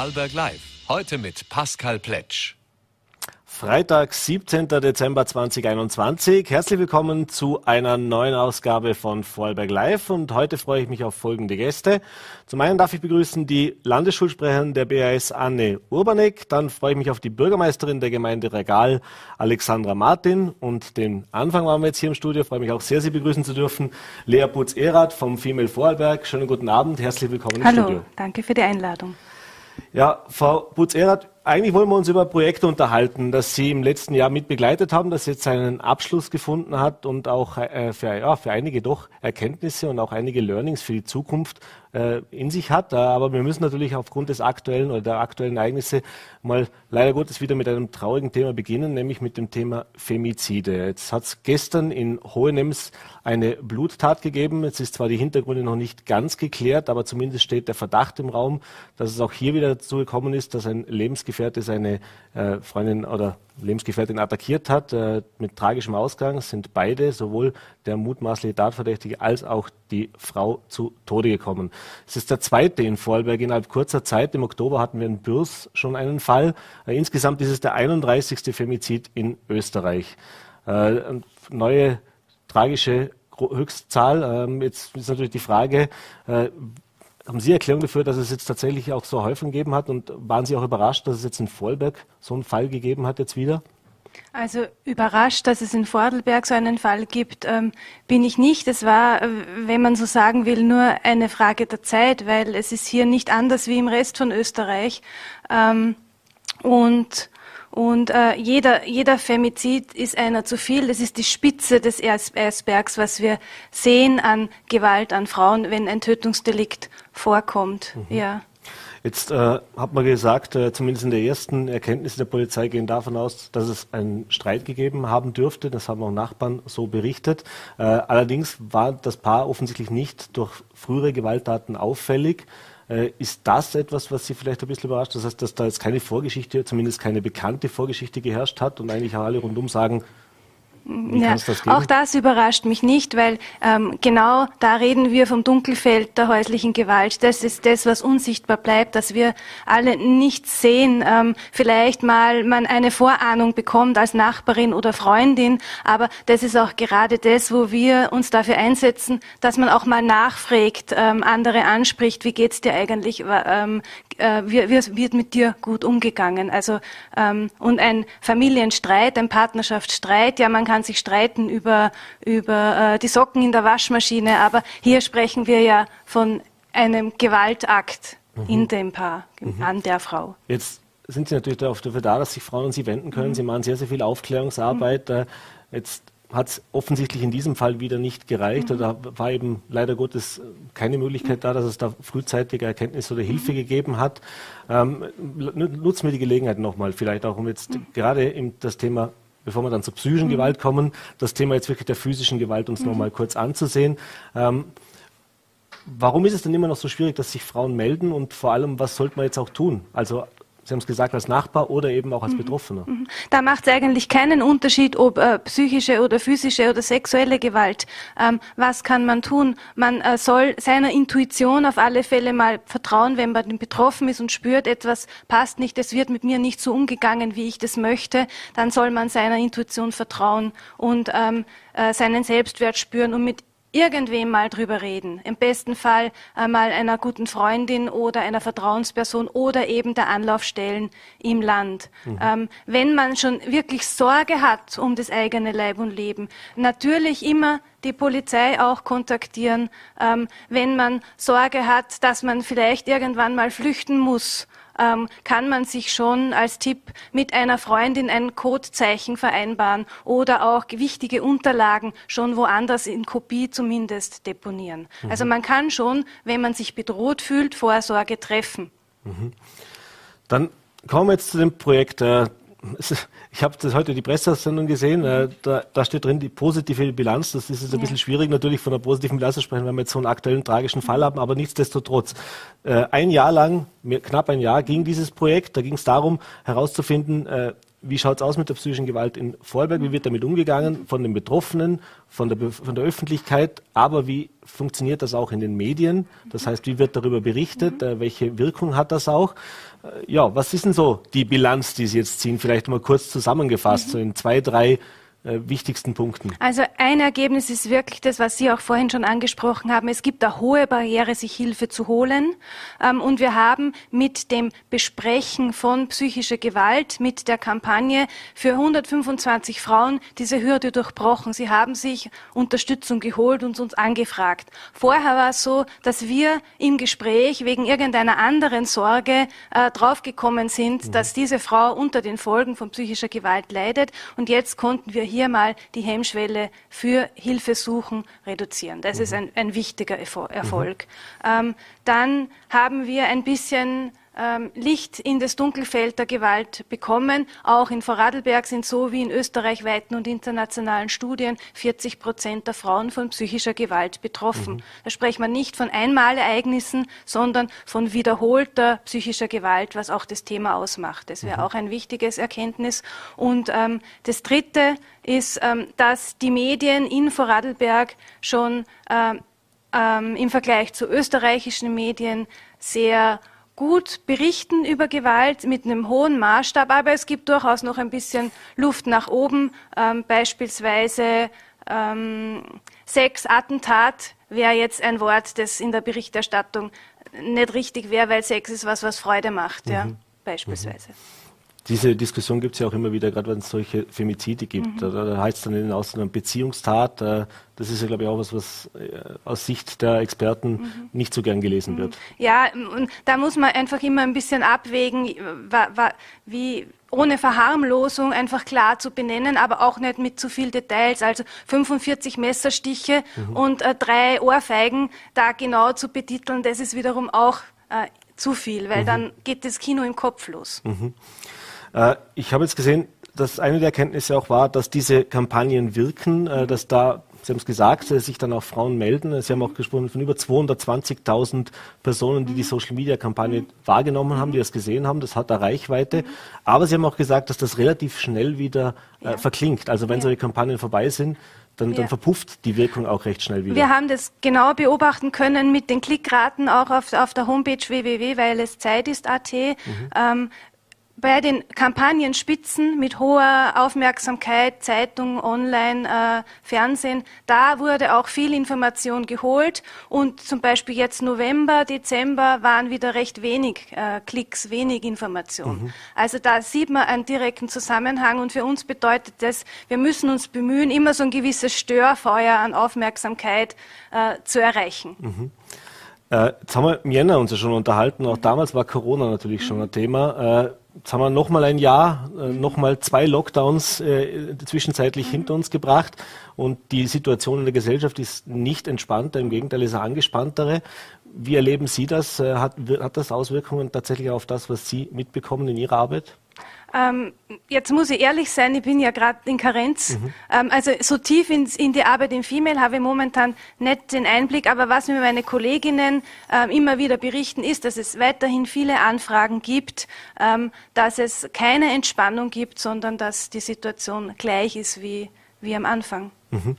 Vorarlberg Live. Heute mit Pascal Pletsch. Freitag, 17. Dezember 2021. Herzlich willkommen zu einer neuen Ausgabe von Vorarlberg Live und heute freue ich mich auf folgende Gäste. Zum einen darf ich begrüßen die Landesschulsprecherin der BAS Anne Urbanek, dann freue ich mich auf die Bürgermeisterin der Gemeinde Regal Alexandra Martin und den Anfang waren wir jetzt hier im Studio, freue mich auch sehr, Sie begrüßen zu dürfen, Lea Putz-Erath vom Female Vorarlberg. Schönen guten Abend, herzlich willkommen im Hallo, Studio. Hallo, danke für die Einladung. Ja, Frau Putz-Erath, eigentlich wollen wir uns über Projekte unterhalten, das Sie im letzten Jahr mit begleitet haben, das jetzt seinen Abschluss gefunden hat und auch äh, für, ja, für einige doch Erkenntnisse und auch einige Learnings für die Zukunft in sich hat. Aber wir müssen natürlich aufgrund des aktuellen oder der aktuellen Ereignisse mal leider Gottes wieder mit einem traurigen Thema beginnen, nämlich mit dem Thema Femizide. Jetzt hat es gestern in Hohenems eine Bluttat gegeben. Jetzt ist zwar die Hintergründe noch nicht ganz geklärt, aber zumindest steht der Verdacht im Raum, dass es auch hier wieder dazu gekommen ist, dass ein Lebensgefährte seine äh, Freundin oder Lebensgefährtin attackiert hat, äh, mit tragischem Ausgang. Sind beide, sowohl der mutmaßliche Tatverdächtige als auch die Frau, zu Tode gekommen. Es ist der zweite in Vorarlberg innerhalb kurzer Zeit. Im Oktober hatten wir in Bürs schon einen Fall. Äh, insgesamt ist es der 31. Femizid in Österreich. Äh, neue tragische Höchstzahl. Ähm, jetzt ist natürlich die Frage, äh, haben Sie Erklärung dafür, dass es jetzt tatsächlich auch so häufig gegeben hat? Und waren Sie auch überrascht, dass es jetzt in Vorarlberg so einen Fall gegeben hat jetzt wieder? Also überrascht, dass es in Vorarlberg so einen Fall gibt, ähm, bin ich nicht. Es war, äh, wenn man so sagen will, nur eine Frage der Zeit, weil es ist hier nicht anders wie im Rest von Österreich. Ähm, und und äh, jeder, jeder Femizid ist einer zu viel. Das ist die Spitze des Eisbergs, was wir sehen an Gewalt an Frauen, wenn ein Tötungsdelikt vorkommt. Mhm. Ja. Jetzt äh, hat man gesagt, äh, zumindest in der ersten Erkenntnis der Polizei gehen davon aus, dass es einen Streit gegeben haben dürfte. Das haben auch Nachbarn so berichtet. Äh, allerdings war das Paar offensichtlich nicht durch frühere Gewalttaten auffällig. Äh, ist das etwas, was Sie vielleicht ein bisschen überrascht? Das heißt, dass da jetzt keine Vorgeschichte, zumindest keine bekannte Vorgeschichte geherrscht hat und eigentlich alle rundum sagen, ja, das auch das überrascht mich nicht, weil ähm, genau da reden wir vom Dunkelfeld der häuslichen Gewalt. Das ist das, was unsichtbar bleibt, dass wir alle nicht sehen. Ähm, vielleicht mal man eine Vorahnung bekommt als Nachbarin oder Freundin, aber das ist auch gerade das, wo wir uns dafür einsetzen, dass man auch mal nachfragt, ähm, andere anspricht, wie geht's dir eigentlich, ähm, äh, wie, wie wird mit dir gut umgegangen. Also ähm, und ein Familienstreit, ein Partnerschaftsstreit, ja man kann sich streiten über, über äh, die Socken in der Waschmaschine, aber hier sprechen wir ja von einem Gewaltakt mhm. in dem Paar, mhm. an der Frau. Jetzt sind Sie natürlich dafür da, dass sich Frauen an Sie wenden können. Mhm. Sie machen sehr, sehr viel Aufklärungsarbeit. Mhm. Jetzt hat es offensichtlich in diesem Fall wieder nicht gereicht mhm. oder war eben leider Gottes keine Möglichkeit da, dass es da frühzeitige Erkenntnisse oder Hilfe mhm. gegeben hat. Ähm, nutzen wir die Gelegenheit nochmal, vielleicht auch um jetzt mhm. gerade das Thema bevor wir dann zur psychischen mhm. Gewalt kommen, das Thema jetzt wirklich der physischen Gewalt uns mhm. noch mal kurz anzusehen. Ähm, warum ist es denn immer noch so schwierig, dass sich Frauen melden und vor allem, was sollte man jetzt auch tun? Also Sie haben es gesagt, als Nachbar oder eben auch als mhm. Betroffener. Mhm. Da macht es eigentlich keinen Unterschied, ob äh, psychische oder physische oder sexuelle Gewalt. Ähm, was kann man tun? Man äh, soll seiner Intuition auf alle Fälle mal vertrauen, wenn man betroffen ist und spürt, etwas passt nicht, es wird mit mir nicht so umgegangen, wie ich das möchte, dann soll man seiner Intuition vertrauen und ähm, äh, seinen Selbstwert spüren und mit irgendwem mal drüber reden. Im besten Fall einmal einer guten Freundin oder einer Vertrauensperson oder eben der Anlaufstellen im Land. Mhm. Ähm, wenn man schon wirklich Sorge hat um das eigene Leib und Leben, natürlich immer die Polizei auch kontaktieren, ähm, wenn man Sorge hat, dass man vielleicht irgendwann mal flüchten muss ähm, kann man sich schon als Tipp mit einer Freundin ein Codezeichen vereinbaren oder auch wichtige Unterlagen schon woanders in Kopie zumindest deponieren. Mhm. Also man kann schon, wenn man sich bedroht fühlt, Vorsorge treffen. Mhm. Dann kommen wir jetzt zu dem Projekt. Äh, ich habe heute die Pressesendung gesehen, äh, da, da, steht drin die positive Bilanz. Das ist jetzt ein ja. bisschen schwierig natürlich von der positiven Bilanz zu sprechen, wenn wir jetzt so einen aktuellen tragischen Fall haben, aber nichtsdestotrotz. Äh, ein Jahr lang, mehr, knapp ein Jahr, ging dieses Projekt. Da ging es darum, herauszufinden, äh, wie schaut es aus mit der psychischen Gewalt in Vorarlberg? Wie wird damit umgegangen von den Betroffenen, von der, von der Öffentlichkeit? Aber wie funktioniert das auch in den Medien? Das heißt, wie wird darüber berichtet? Mhm. Welche Wirkung hat das auch? Ja, was ist denn so die Bilanz, die Sie jetzt ziehen? Vielleicht mal kurz zusammengefasst, mhm. so in zwei, drei wichtigsten Punkten? Also ein Ergebnis ist wirklich das, was Sie auch vorhin schon angesprochen haben. Es gibt eine hohe Barriere, sich Hilfe zu holen. Ähm, und wir haben mit dem Besprechen von psychischer Gewalt, mit der Kampagne für 125 Frauen diese Hürde durchbrochen. Sie haben sich Unterstützung geholt und uns angefragt. Vorher war es so, dass wir im Gespräch wegen irgendeiner anderen Sorge äh, draufgekommen sind, mhm. dass diese Frau unter den Folgen von psychischer Gewalt leidet. Und jetzt konnten wir hier mal die Hemmschwelle für Hilfesuchen reduzieren. Das mhm. ist ein, ein, wichtiger Erfolg. Mhm. Ähm, dann haben wir ein bisschen Licht in das Dunkelfeld der Gewalt bekommen. Auch in Vorarlberg sind so wie in österreichweiten und internationalen Studien 40 Prozent der Frauen von psychischer Gewalt betroffen. Mhm. Da spricht man nicht von Einmalereignissen, sondern von wiederholter psychischer Gewalt, was auch das Thema ausmacht. Das wäre mhm. auch ein wichtiges Erkenntnis. Und ähm, das Dritte ist, ähm, dass die Medien in Vorarlberg schon ähm, ähm, im Vergleich zu österreichischen Medien sehr gut berichten über Gewalt mit einem hohen Maßstab, aber es gibt durchaus noch ein bisschen Luft nach oben. Ähm, beispielsweise ähm, Sex, Attentat wäre jetzt ein Wort, das in der Berichterstattung nicht richtig wäre, weil Sex ist was, was Freude macht, mhm. ja, beispielsweise. Mhm. Diese Diskussion gibt es ja auch immer wieder, gerade wenn es solche Femizide gibt. Mhm. Da, heißt es dann in den Ausland Beziehungstat. Äh, das ist ja, glaube ich, auch was, was äh, aus Sicht der Experten mhm. nicht so gern gelesen mhm. wird. Ja, und da muss man einfach immer ein bisschen abwägen, wie ohne Verharmlosung einfach klar zu benennen, aber auch nicht mit zu viel Details. Also 45 Messerstiche mhm. und äh, drei Ohrfeigen da genau zu betiteln, das ist wiederum auch äh, zu viel, weil mhm. dann geht das Kino im Kopf los. Mhm. Äh, ich habe jetzt gesehen, dass eine der Erkenntnisse auch war, dass diese Kampagnen wirken, äh, dass da Sie haben es gesagt, äh, sich dann auch Frauen melden. Sie haben auch gesprochen von über 220.000 Personen, die die Social-Media-Kampagne wahrgenommen haben, die das gesehen haben. Das hat da Reichweite. Aber Sie haben auch gesagt, dass das relativ schnell wieder äh, verklingt. Also wenn ja. solche Kampagnen vorbei sind, dann, dann, verpufft die Wirkung auch recht schnell wieder. Wir haben das genau beobachten können mit den Klickraten auch auf, auf der Homepage www, weil es Zeit ist AT. Mhm. Ähm, bei den Kampagnenspitzen mit hoher Aufmerksamkeit, Zeitung, Online, äh, Fernsehen, da wurde auch viel Information geholt und zum Beispiel jetzt November, Dezember waren wieder recht wenig äh, Klicks, wenig Information. Mhm. Also da sieht man einen direkten Zusammenhang und für uns bedeutet das, wir müssen uns bemühen, immer so ein gewisses Störfeuer an Aufmerksamkeit äh, zu erreichen. Mhm. Äh, jetzt haben wir im Jänner uns ja schon unterhalten, auch damals war Corona natürlich schon ein Thema. Äh, Jetzt haben wir noch mal ein Jahr, äh, noch mal zwei Lockdowns äh, zwischenzeitlich mhm. hinter uns gebracht und die Situation in der Gesellschaft ist nicht entspannter, im Gegenteil ist eine angespanntere. Wie erleben Sie das? Äh, hat, hat das Auswirkungen tatsächlich auf das, was Sie mitbekommen in Ihrer Arbeit? Ähm, jetzt muss ich ehrlich sein, ich bin ja gerade in Karenz. Mhm. Ähm, also so tief ins, in die Arbeit im Female habe ich momentan nicht den Einblick, aber was mir meine Kolleginnen ähm, immer wieder berichten, ist, dass es weiterhin viele Anfragen gibt, ähm, dass es keine Entspannung gibt, sondern dass die Situation gleich ist wie, wie am Anfang. Mhm.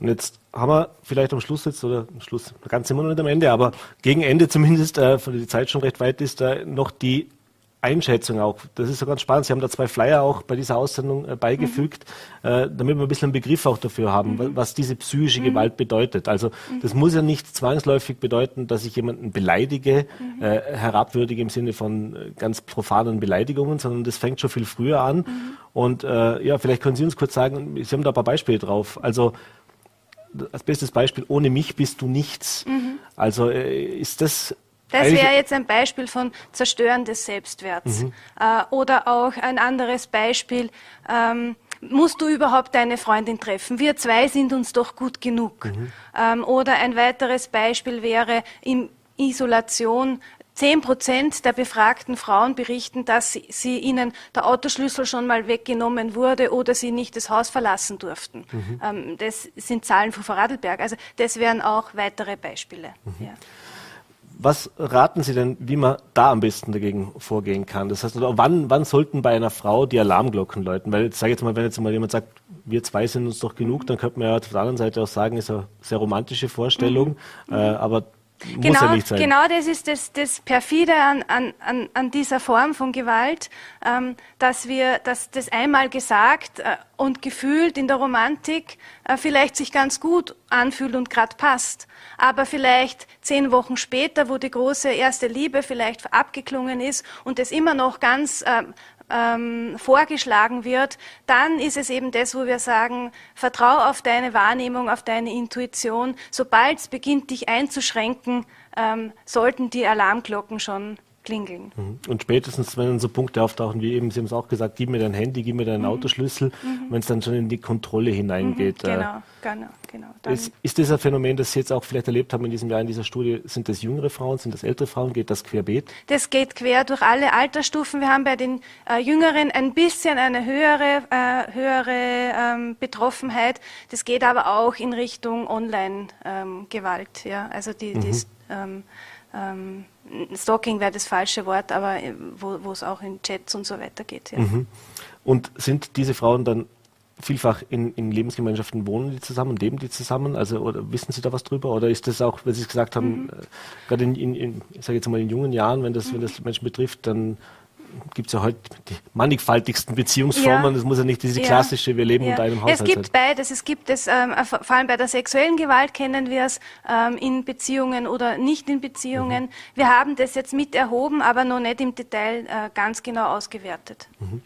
Und jetzt haben wir vielleicht am Schluss jetzt, oder am Schluss, ganz immer noch nicht am Ende, aber gegen Ende zumindest, äh, der die Zeit schon recht weit ist, äh, noch die Einschätzung auch. Das ist so ganz spannend. Sie haben da zwei Flyer auch bei dieser Aussendung äh, beigefügt, mhm. äh, damit wir ein bisschen einen Begriff auch dafür haben, mhm. was diese psychische mhm. Gewalt bedeutet. Also mhm. das muss ja nicht zwangsläufig bedeuten, dass ich jemanden beleidige, mhm. äh, herabwürdige im Sinne von äh, ganz profanen Beleidigungen, sondern das fängt schon viel früher an. Mhm. Und äh, ja, vielleicht können Sie uns kurz sagen, Sie haben da ein paar Beispiele drauf. Also als bestes Beispiel, ohne mich bist du nichts. Also äh, ist das das wäre jetzt ein Beispiel von Zerstören des Selbstwerts. Mhm. Äh, oder auch ein anderes Beispiel, ähm, musst du überhaupt deine Freundin treffen? Wir zwei sind uns doch gut genug. Mhm. Ähm, oder ein weiteres Beispiel wäre in Isolation. Zehn Prozent der befragten Frauen berichten, dass sie, sie, ihnen der Autoschlüssel schon mal weggenommen wurde oder sie nicht das Haus verlassen durften. Mhm. Ähm, das sind Zahlen von Vorarlberg. Also das wären auch weitere Beispiele. Mhm. Ja Was raten Sie denn, wie man da am besten dagegen vorgehen kann? Das heißt, wann, wann sollten bei einer Frau die Alarmglocken läuten? Weil, sage jetzt mal, wenn jetzt mal jemand sagt, wir zwei sind uns doch genug, dann könnte man ja auf der anderen Seite auch sagen, ist eine sehr romantische Vorstellung, mhm. äh, aber genau, ja. Genau das ist das, das Perfide an, an, an dieser Form von Gewalt, ähm, dass wir, dass das einmal gesagt äh, und gefühlt in der Romantik äh, vielleicht sich ganz gut anfühlt und gerade passt. Aber vielleicht zehn Wochen später, wo die große erste Liebe vielleicht abgeklungen ist und es immer noch ganz äh, ähm, vorgeschlagen wird, dann ist es eben das, wo wir sagen, vertrau auf deine Wahrnehmung, auf deine Intuition. Sobald es beginnt, dich einzuschränken, ähm, sollten die Alarmglocken schon klingeln. Mhm. Und spätestens, wenn dann so Punkte auftauchen, wie eben, Sie haben es auch gesagt, gib mir dein Handy, gib mir deinen mhm. Autoschlüssel, mhm. wenn es dann schon in die Kontrolle hineingeht. Mhm. Genau, genau, genau. Ist, ist das ein Phänomen, das Sie jetzt auch vielleicht erlebt haben in diesem Jahr in dieser Studie? Sind das jüngere Frauen, sind das ältere Frauen? Geht das querbeet? Das geht quer durch alle Altersstufen. Wir haben bei den äh, Jüngeren ein bisschen eine höhere, äh, höhere ähm, Betroffenheit. Das geht aber auch in Richtung Online-Gewalt. Ähm, ja? Also die, die ähm, ähm, Stalking wäre das falsche Wort, aber äh, wo, es auch in Chats und so weiter geht. Ja. Mhm. Und sind diese Frauen dann vielfach in, in, Lebensgemeinschaften wohnen die zusammen, leben die zusammen? Also oder wissen Sie da was drüber? Oder ist das auch, wenn Sie es gesagt haben, mhm. äh, gerade in, in, in, ich sage jetzt mal in jungen Jahren, wenn das, mhm. wenn das Menschen betrifft, dann gibt es ja heute die mannigfaltigsten Beziehungsformen. Ja. Das muss ja nicht diese klassische, wir leben ja. unter einem Haushalt Es gibt sein. beides. Es gibt es, ähm, vor allem bei der sexuellen Gewalt kennen wir es ähm, in Beziehungen oder nicht in Beziehungen. Mhm. Wir haben das jetzt mit erhoben, aber noch nicht im Detail äh, ganz genau ausgewertet. Mhm.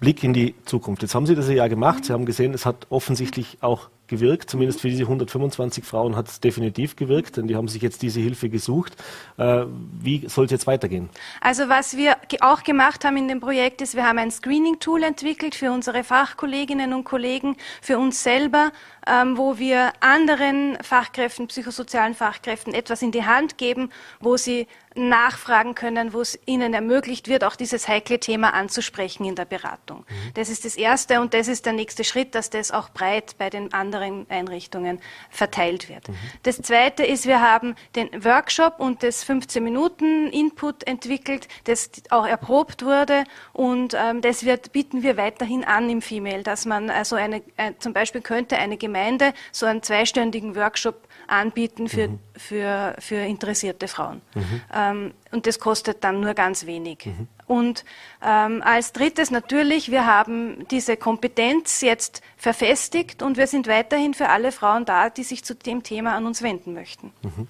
Blick in die Zukunft. Jetzt haben Sie das ja gemacht. Mhm. Sie haben gesehen, es hat offensichtlich auch gewirkt. Zumindest für diese 125 Frauen hat es definitiv gewirkt, denn die haben sich jetzt diese Hilfe gesucht. Äh, wie soll es jetzt weitergehen? Also was wir auch gemacht haben in dem Projekt ist, wir haben ein Screening-Tool entwickelt für unsere Fachkolleginnen und Kollegen, für uns selber, ähm, wo wir anderen Fachkräften, psychosozialen Fachkräften etwas in die Hand geben, wo sie nachfragen können, wo es ihnen ermöglicht wird, auch dieses heikle Thema anzusprechen in der Beratung. Mhm. Das ist das Erste und das ist der nächste Schritt, dass das auch breit bei den anderen Einrichtungen verteilt wird. Mhm. Das Zweite ist, wir haben den Workshop und das 15 Minuten Input entwickelt, das auch erprobt wurde und ähm, das wird, bieten wir weiterhin an im Female, dass man also eine, äh, zum Beispiel könnte eine Gemeinde so einen zweistündigen Workshop anbieten für, mhm. für, für interessierte Frauen. Mhm. Ähm, und das kostet dann nur ganz wenig. Mhm. Und ähm, als drittes natürlich, wir haben diese Kompetenz jetzt verfestigt und wir sind weiterhin für alle Frauen da, die sich zu dem Thema an uns wenden möchten. Mhm.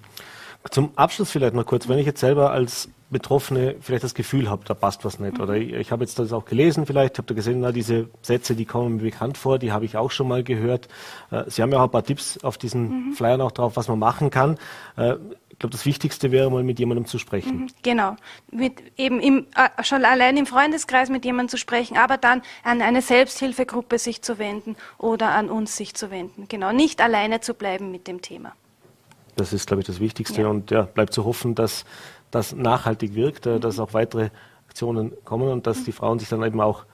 Zum Abschluss vielleicht noch kurz, wenn ich jetzt selber als Betroffene vielleicht das Gefühl habe, da passt was nicht. Mhm. Oder ich, ich habe jetzt das auch gelesen vielleicht, habe da gesehen, na, diese Sätze, die kommen mir bekannt vor, die habe ich auch schon mal gehört. Äh, Sie haben ja auch ein paar Tipps auf diesen mhm. Flyern auch drauf, was man machen kann. Äh, ich glaube, das Wichtigste wäre mal mit jemandem zu sprechen. Mhm, genau, mit eben im, äh, schon allein im Freundeskreis mit jemandem zu sprechen, aber dann an eine Selbsthilfegruppe sich zu wenden oder an uns sich zu wenden. Genau, nicht alleine zu bleiben mit dem Thema. Das ist, glaube ich, das Wichtigste. Ja. Und ja, bleibt zu hoffen, dass das nachhaltig wirkt, äh, dass auch weitere Aktionen kommen und dass die Frauen sich dann eben auch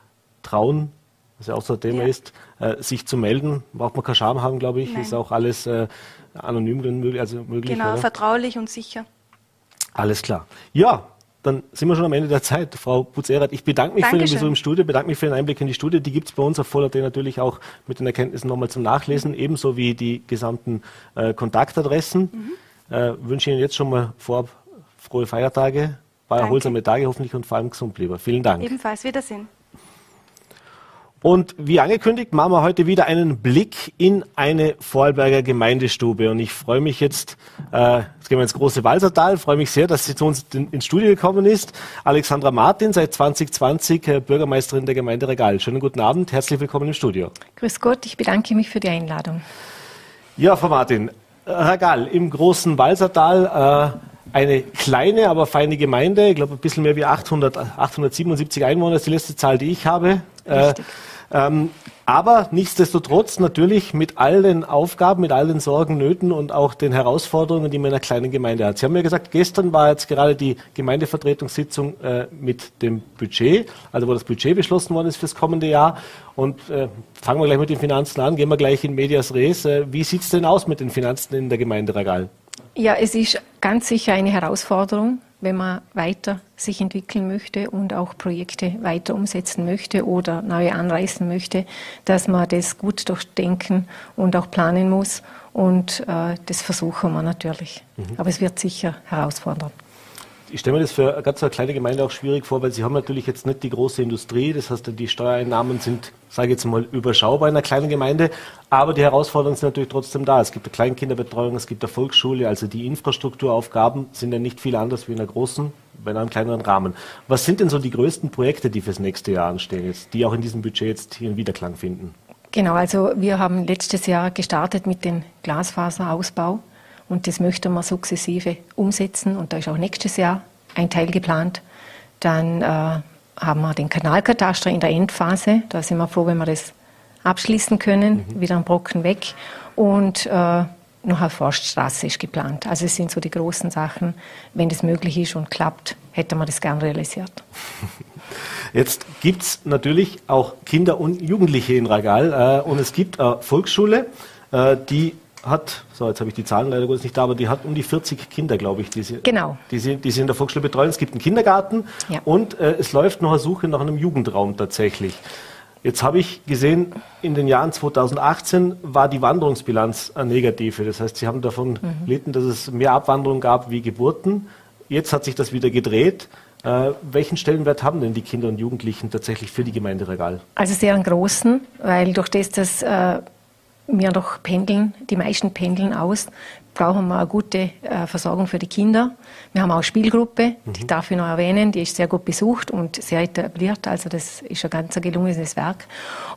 trauen, was ja auch so ein Thema ja. ist, äh, sich zu melden. Braucht man keinen Scham haben, glaube ich. Nein. Ist auch alles äh, anonym also möglich. Genau, oder? vertraulich und sicher. Alles klar. Ja, dann sind wir schon am Ende der Zeit. Frau Putz-Erath, ich bedanke mich Dankeschön. für den Besuch im Studio, bedanke mich für den Einblick in die Studie. Die gibt es bei uns auf Voller.at natürlich auch mit den Erkenntnissen nochmal zum Nachlesen, mhm. ebenso wie die gesamten äh, Kontaktadressen. Mhm. Äh, wünsche Ihnen jetzt schon mal vorab frohe Feiertage, paar erholsame Tage hoffentlich und vor allem gesund bleiben. Vielen Dank. Ebenfalls, Wiedersehen. Und wie angekündigt, machen wir heute wieder einen Blick in eine Vorarlberger Gemeindestube. Und ich freue mich jetzt, äh, jetzt gehen wir ins große Walsertal, freue mich sehr, dass sie zu uns ins Studio gekommen ist. Alexandra Martin, seit 2020 äh, Bürgermeisterin der Gemeinde Regal. Schönen guten Abend, herzlich willkommen im Studio. Grüß Gott, ich bedanke mich für die Einladung. Ja, Frau Martin, Regal im großen Walsertal. Äh, eine kleine, aber feine Gemeinde. Ich glaube, ein bisschen mehr wie 800, 877 Einwohner ist die letzte Zahl, die ich habe. Äh, ähm, aber nichtsdestotrotz natürlich mit all den Aufgaben, mit all den Sorgen, Nöten und auch den Herausforderungen, die man in einer kleinen Gemeinde hat. Sie haben ja gesagt, gestern war jetzt gerade die Gemeindevertretungssitzung äh, mit dem Budget, also wo das Budget beschlossen worden ist fürs kommende Jahr. Und äh, fangen wir gleich mit den Finanzen an, gehen wir gleich in Medias Res. Äh, wie sieht es denn aus mit den Finanzen in der Gemeinde Ragal? Ja, es ist ganz sicher eine Herausforderung, wenn man weiter sich entwickeln möchte und auch Projekte weiter umsetzen möchte oder neue anreißen möchte, dass man das gut durchdenken und auch planen muss. Und äh, das versuchen wir natürlich. Mhm. Aber es wird sicher herausfordernd ich stelle mir das für eine ganz eine kleine Gemeinde auch schwierig vor, weil sie haben natürlich jetzt nicht die große Industrie, das heißt, die Steuereinnahmen sind, sage ich jetzt mal, überschaubar in einer kleinen Gemeinde, aber die Herausforderungen sind natürlich trotzdem da. Es gibt eine Kleinkinderbetreuung, es gibt eine Volksschule, also die Infrastrukturaufgaben sind ja nicht viel anders wie in einer großen, bei einem kleineren Rahmen. Was sind denn so die größten Projekte, die fürs nächste Jahr anstehen, jetzt, die auch in diesem Budget jetzt hier einen Widerklang finden? Genau, also wir haben letztes Jahr gestartet mit dem Glasfaserausbau. Und das möchten wir sukzessive umsetzen. Und da ist auch nächstes Jahr ein Teil geplant. Dann äh, haben wir den Kanalkataster in der Endphase. Da sind wir froh, wenn wir das abschließen können. Mhm. Wieder ein Brocken weg. Und äh, noch eine Forststraße ist geplant. Also es sind so die großen Sachen. Wenn das möglich ist und klappt, hätten wir das gern realisiert. Jetzt gibt es natürlich auch Kinder und Jugendliche in Ragal äh, und es gibt eine Volksschule, äh, die hat, so jetzt habe ich die Zahlen leider kurz nicht da, aber die hat um die 40 Kinder, glaube ich, die sie, genau. die, sie, die sie in der Volksschule betreuen. Es gibt einen Kindergarten ja. und äh, es läuft noch eine Suche nach einem Jugendraum tatsächlich. Jetzt habe ich gesehen, in den Jahren 2018 war die Wanderungsbilanz eine negative. Das heißt, Sie haben davon mhm. gelitten, dass es mehr Abwanderung gab wie Geburten. Jetzt hat sich das wieder gedreht. Äh, welchen Stellenwert haben denn die Kinder und Jugendlichen tatsächlich für die Gemeinde Regal? Also sehr einen großen, weil durch das, dass äh, wir noch pendeln, die meisten pendeln aus, brauchen wir eine gute äh, Versorgung für die Kinder. Wir haben auch eine Spielgruppe, mhm. die darf ich noch erwähnen, die ist sehr gut besucht und sehr etabliert, also das ist ein ganz gelungenes Werk.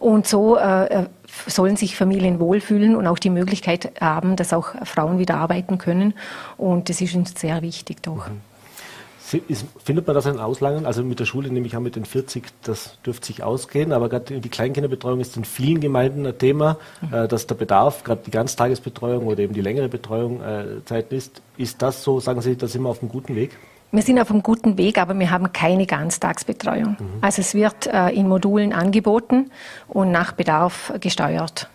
Und so äh, äh, sollen sich Familien wohlfühlen und auch die Möglichkeit haben, dass auch Frauen wieder arbeiten können und das ist uns sehr wichtig doch. Mhm. Ist, findet man das ein Auslangen? Also mit der Schule nehme ich an, mit den 40, das dürfte sich ausgehen, aber gerade die Kleinkinderbetreuung ist in vielen Gemeinden ein Thema, mhm. äh, dass der Bedarf, gerade die Ganztagesbetreuung oder eben die längere Betreuung äh, Zeit ist. Ist das so, sagen Sie, da sind wir auf einem guten Weg? Wir sind auf einem guten Weg, aber wir haben keine Ganztagsbetreuung. Mhm. Also es wird äh, in Modulen angeboten und nach Bedarf gesteuert.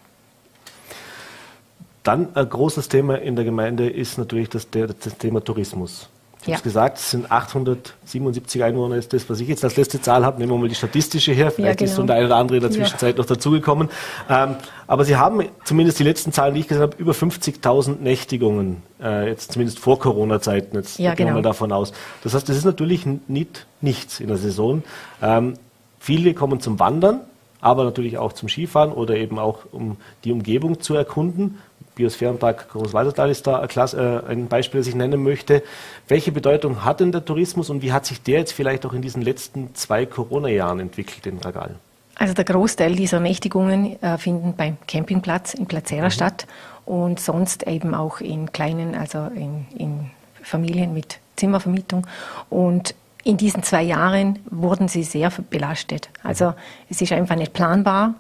Dann ein großes Thema in der Gemeinde ist natürlich das, das Thema Tourismus. Ich ja. habe es gesagt, es sind 877 Einwohner, ist das, was ich jetzt als letzte Zahl habe. Nehmen wir mal die statistische her. Vielleicht ja, genau. ist so der eine oder andere in der Zwischenzeit ja. noch dazugekommen. Ähm, aber Sie haben zumindest die letzten Zahlen, die ich gesagt habe, über 50.000 Nächtigungen, äh, jetzt zumindest vor Corona-Zeiten. Jetzt ja, gehen genau. wir davon aus. Das heißt, das ist natürlich nicht nichts in der Saison. Ähm, viele kommen zum Wandern, aber natürlich auch zum Skifahren oder eben auch um die Umgebung zu erkunden. Biosphärenpark Großwaldertal ist da ein, äh, ein Beispiel, das ich nennen möchte. Welche Bedeutung hat denn der Tourismus und wie hat sich der jetzt vielleicht auch in diesen letzten zwei Corona-Jahren entwickelt in Ragal? Also der Großteil dieser Nächtigungen äh, finden beim Campingplatz in Plazera mhm. statt und sonst eben auch in kleinen, also in, in Familien mit Zimmervermietung. Und in diesen zwei Jahren wurden sie sehr belastet. Also es ist einfach nicht planbar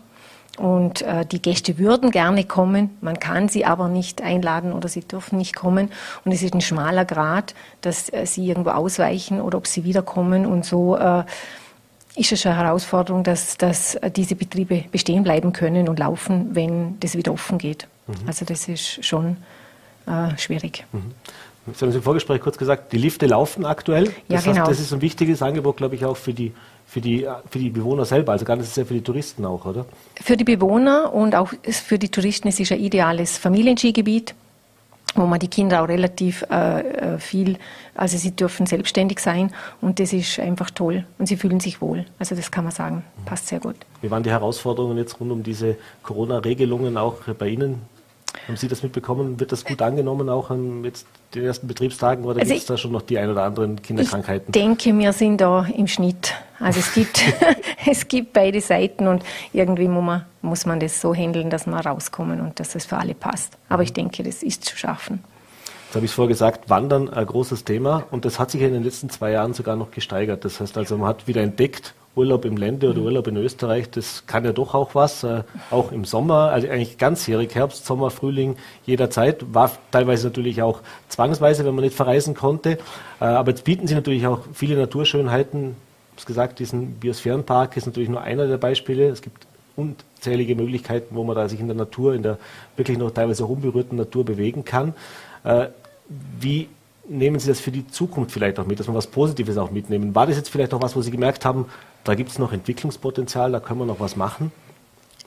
und äh, die Gäste würden gerne kommen, man kann sie aber nicht einladen oder sie dürfen nicht kommen. Und es ist ein schmaler Grad, dass äh, sie irgendwo ausweichen oder ob sie wiederkommen. Und so äh, ist es eine Herausforderung, dass, dass diese Betriebe bestehen bleiben können und laufen, wenn das wieder offen geht. Mhm. Also das ist schon äh, schwierig. Mhm. Sie haben im Vorgespräch kurz gesagt, die Lifte laufen aktuell. Das ja, genau. Heißt, das ist ein wichtiges Angebot, glaube ich, auch für die für die, für die Bewohner selber, also gar nicht sehr für die Touristen auch, oder? Für die Bewohner und auch für die Touristen es ist ein ideales Familienskigebiet, wo man die Kinder auch relativ äh, äh, viel, also sie dürfen selbstständig sein und das ist einfach toll und sie fühlen sich wohl. Also das kann man sagen, passt sehr gut. Wie waren die Herausforderungen jetzt rund um diese Corona-Regelungen auch bei Ihnen? Haben Sie das mitbekommen? Wird das gut angenommen auch an jetzt den ersten Betriebstagen oder also gibt es da schon noch die ein oder anderen Kinderkrankheiten? Ich denke, wir sind da im Schnitt. Also es gibt, es gibt beide Seiten und irgendwie muss man, muss man das so handeln, dass wir rauskommen und dass es für alle passt. Aber ich denke, das ist zu schaffen. Jetzt habe ich es vorher gesagt, Wandern ein großes Thema und das hat sich in den letzten zwei Jahren sogar noch gesteigert. Das heißt also, man hat wieder entdeckt, Urlaub im Lande oder Urlaub in Österreich, das kann ja doch auch was, äh, auch im Sommer, also eigentlich ganzjährig, Herbst, Sommer, Frühling, jederzeit, war teilweise natürlich auch zwangsweise, wenn man nicht verreisen konnte, äh, aber jetzt bieten sie natürlich auch viele Naturschönheiten, ich habe gesagt, diesen Biosphärenpark ist natürlich nur einer der Beispiele, es gibt unzählige Möglichkeiten, wo man da sich in der Natur, in der wirklich noch teilweise unberührten Natur bewegen kann. Äh, Wie nehmen Sie das für die Zukunft vielleicht auch mit, dass wir was Positives auch mitnehmen? War das jetzt vielleicht auch was, wo Sie gemerkt haben, da gibt es noch Entwicklungspotenzial, da können wir noch was machen?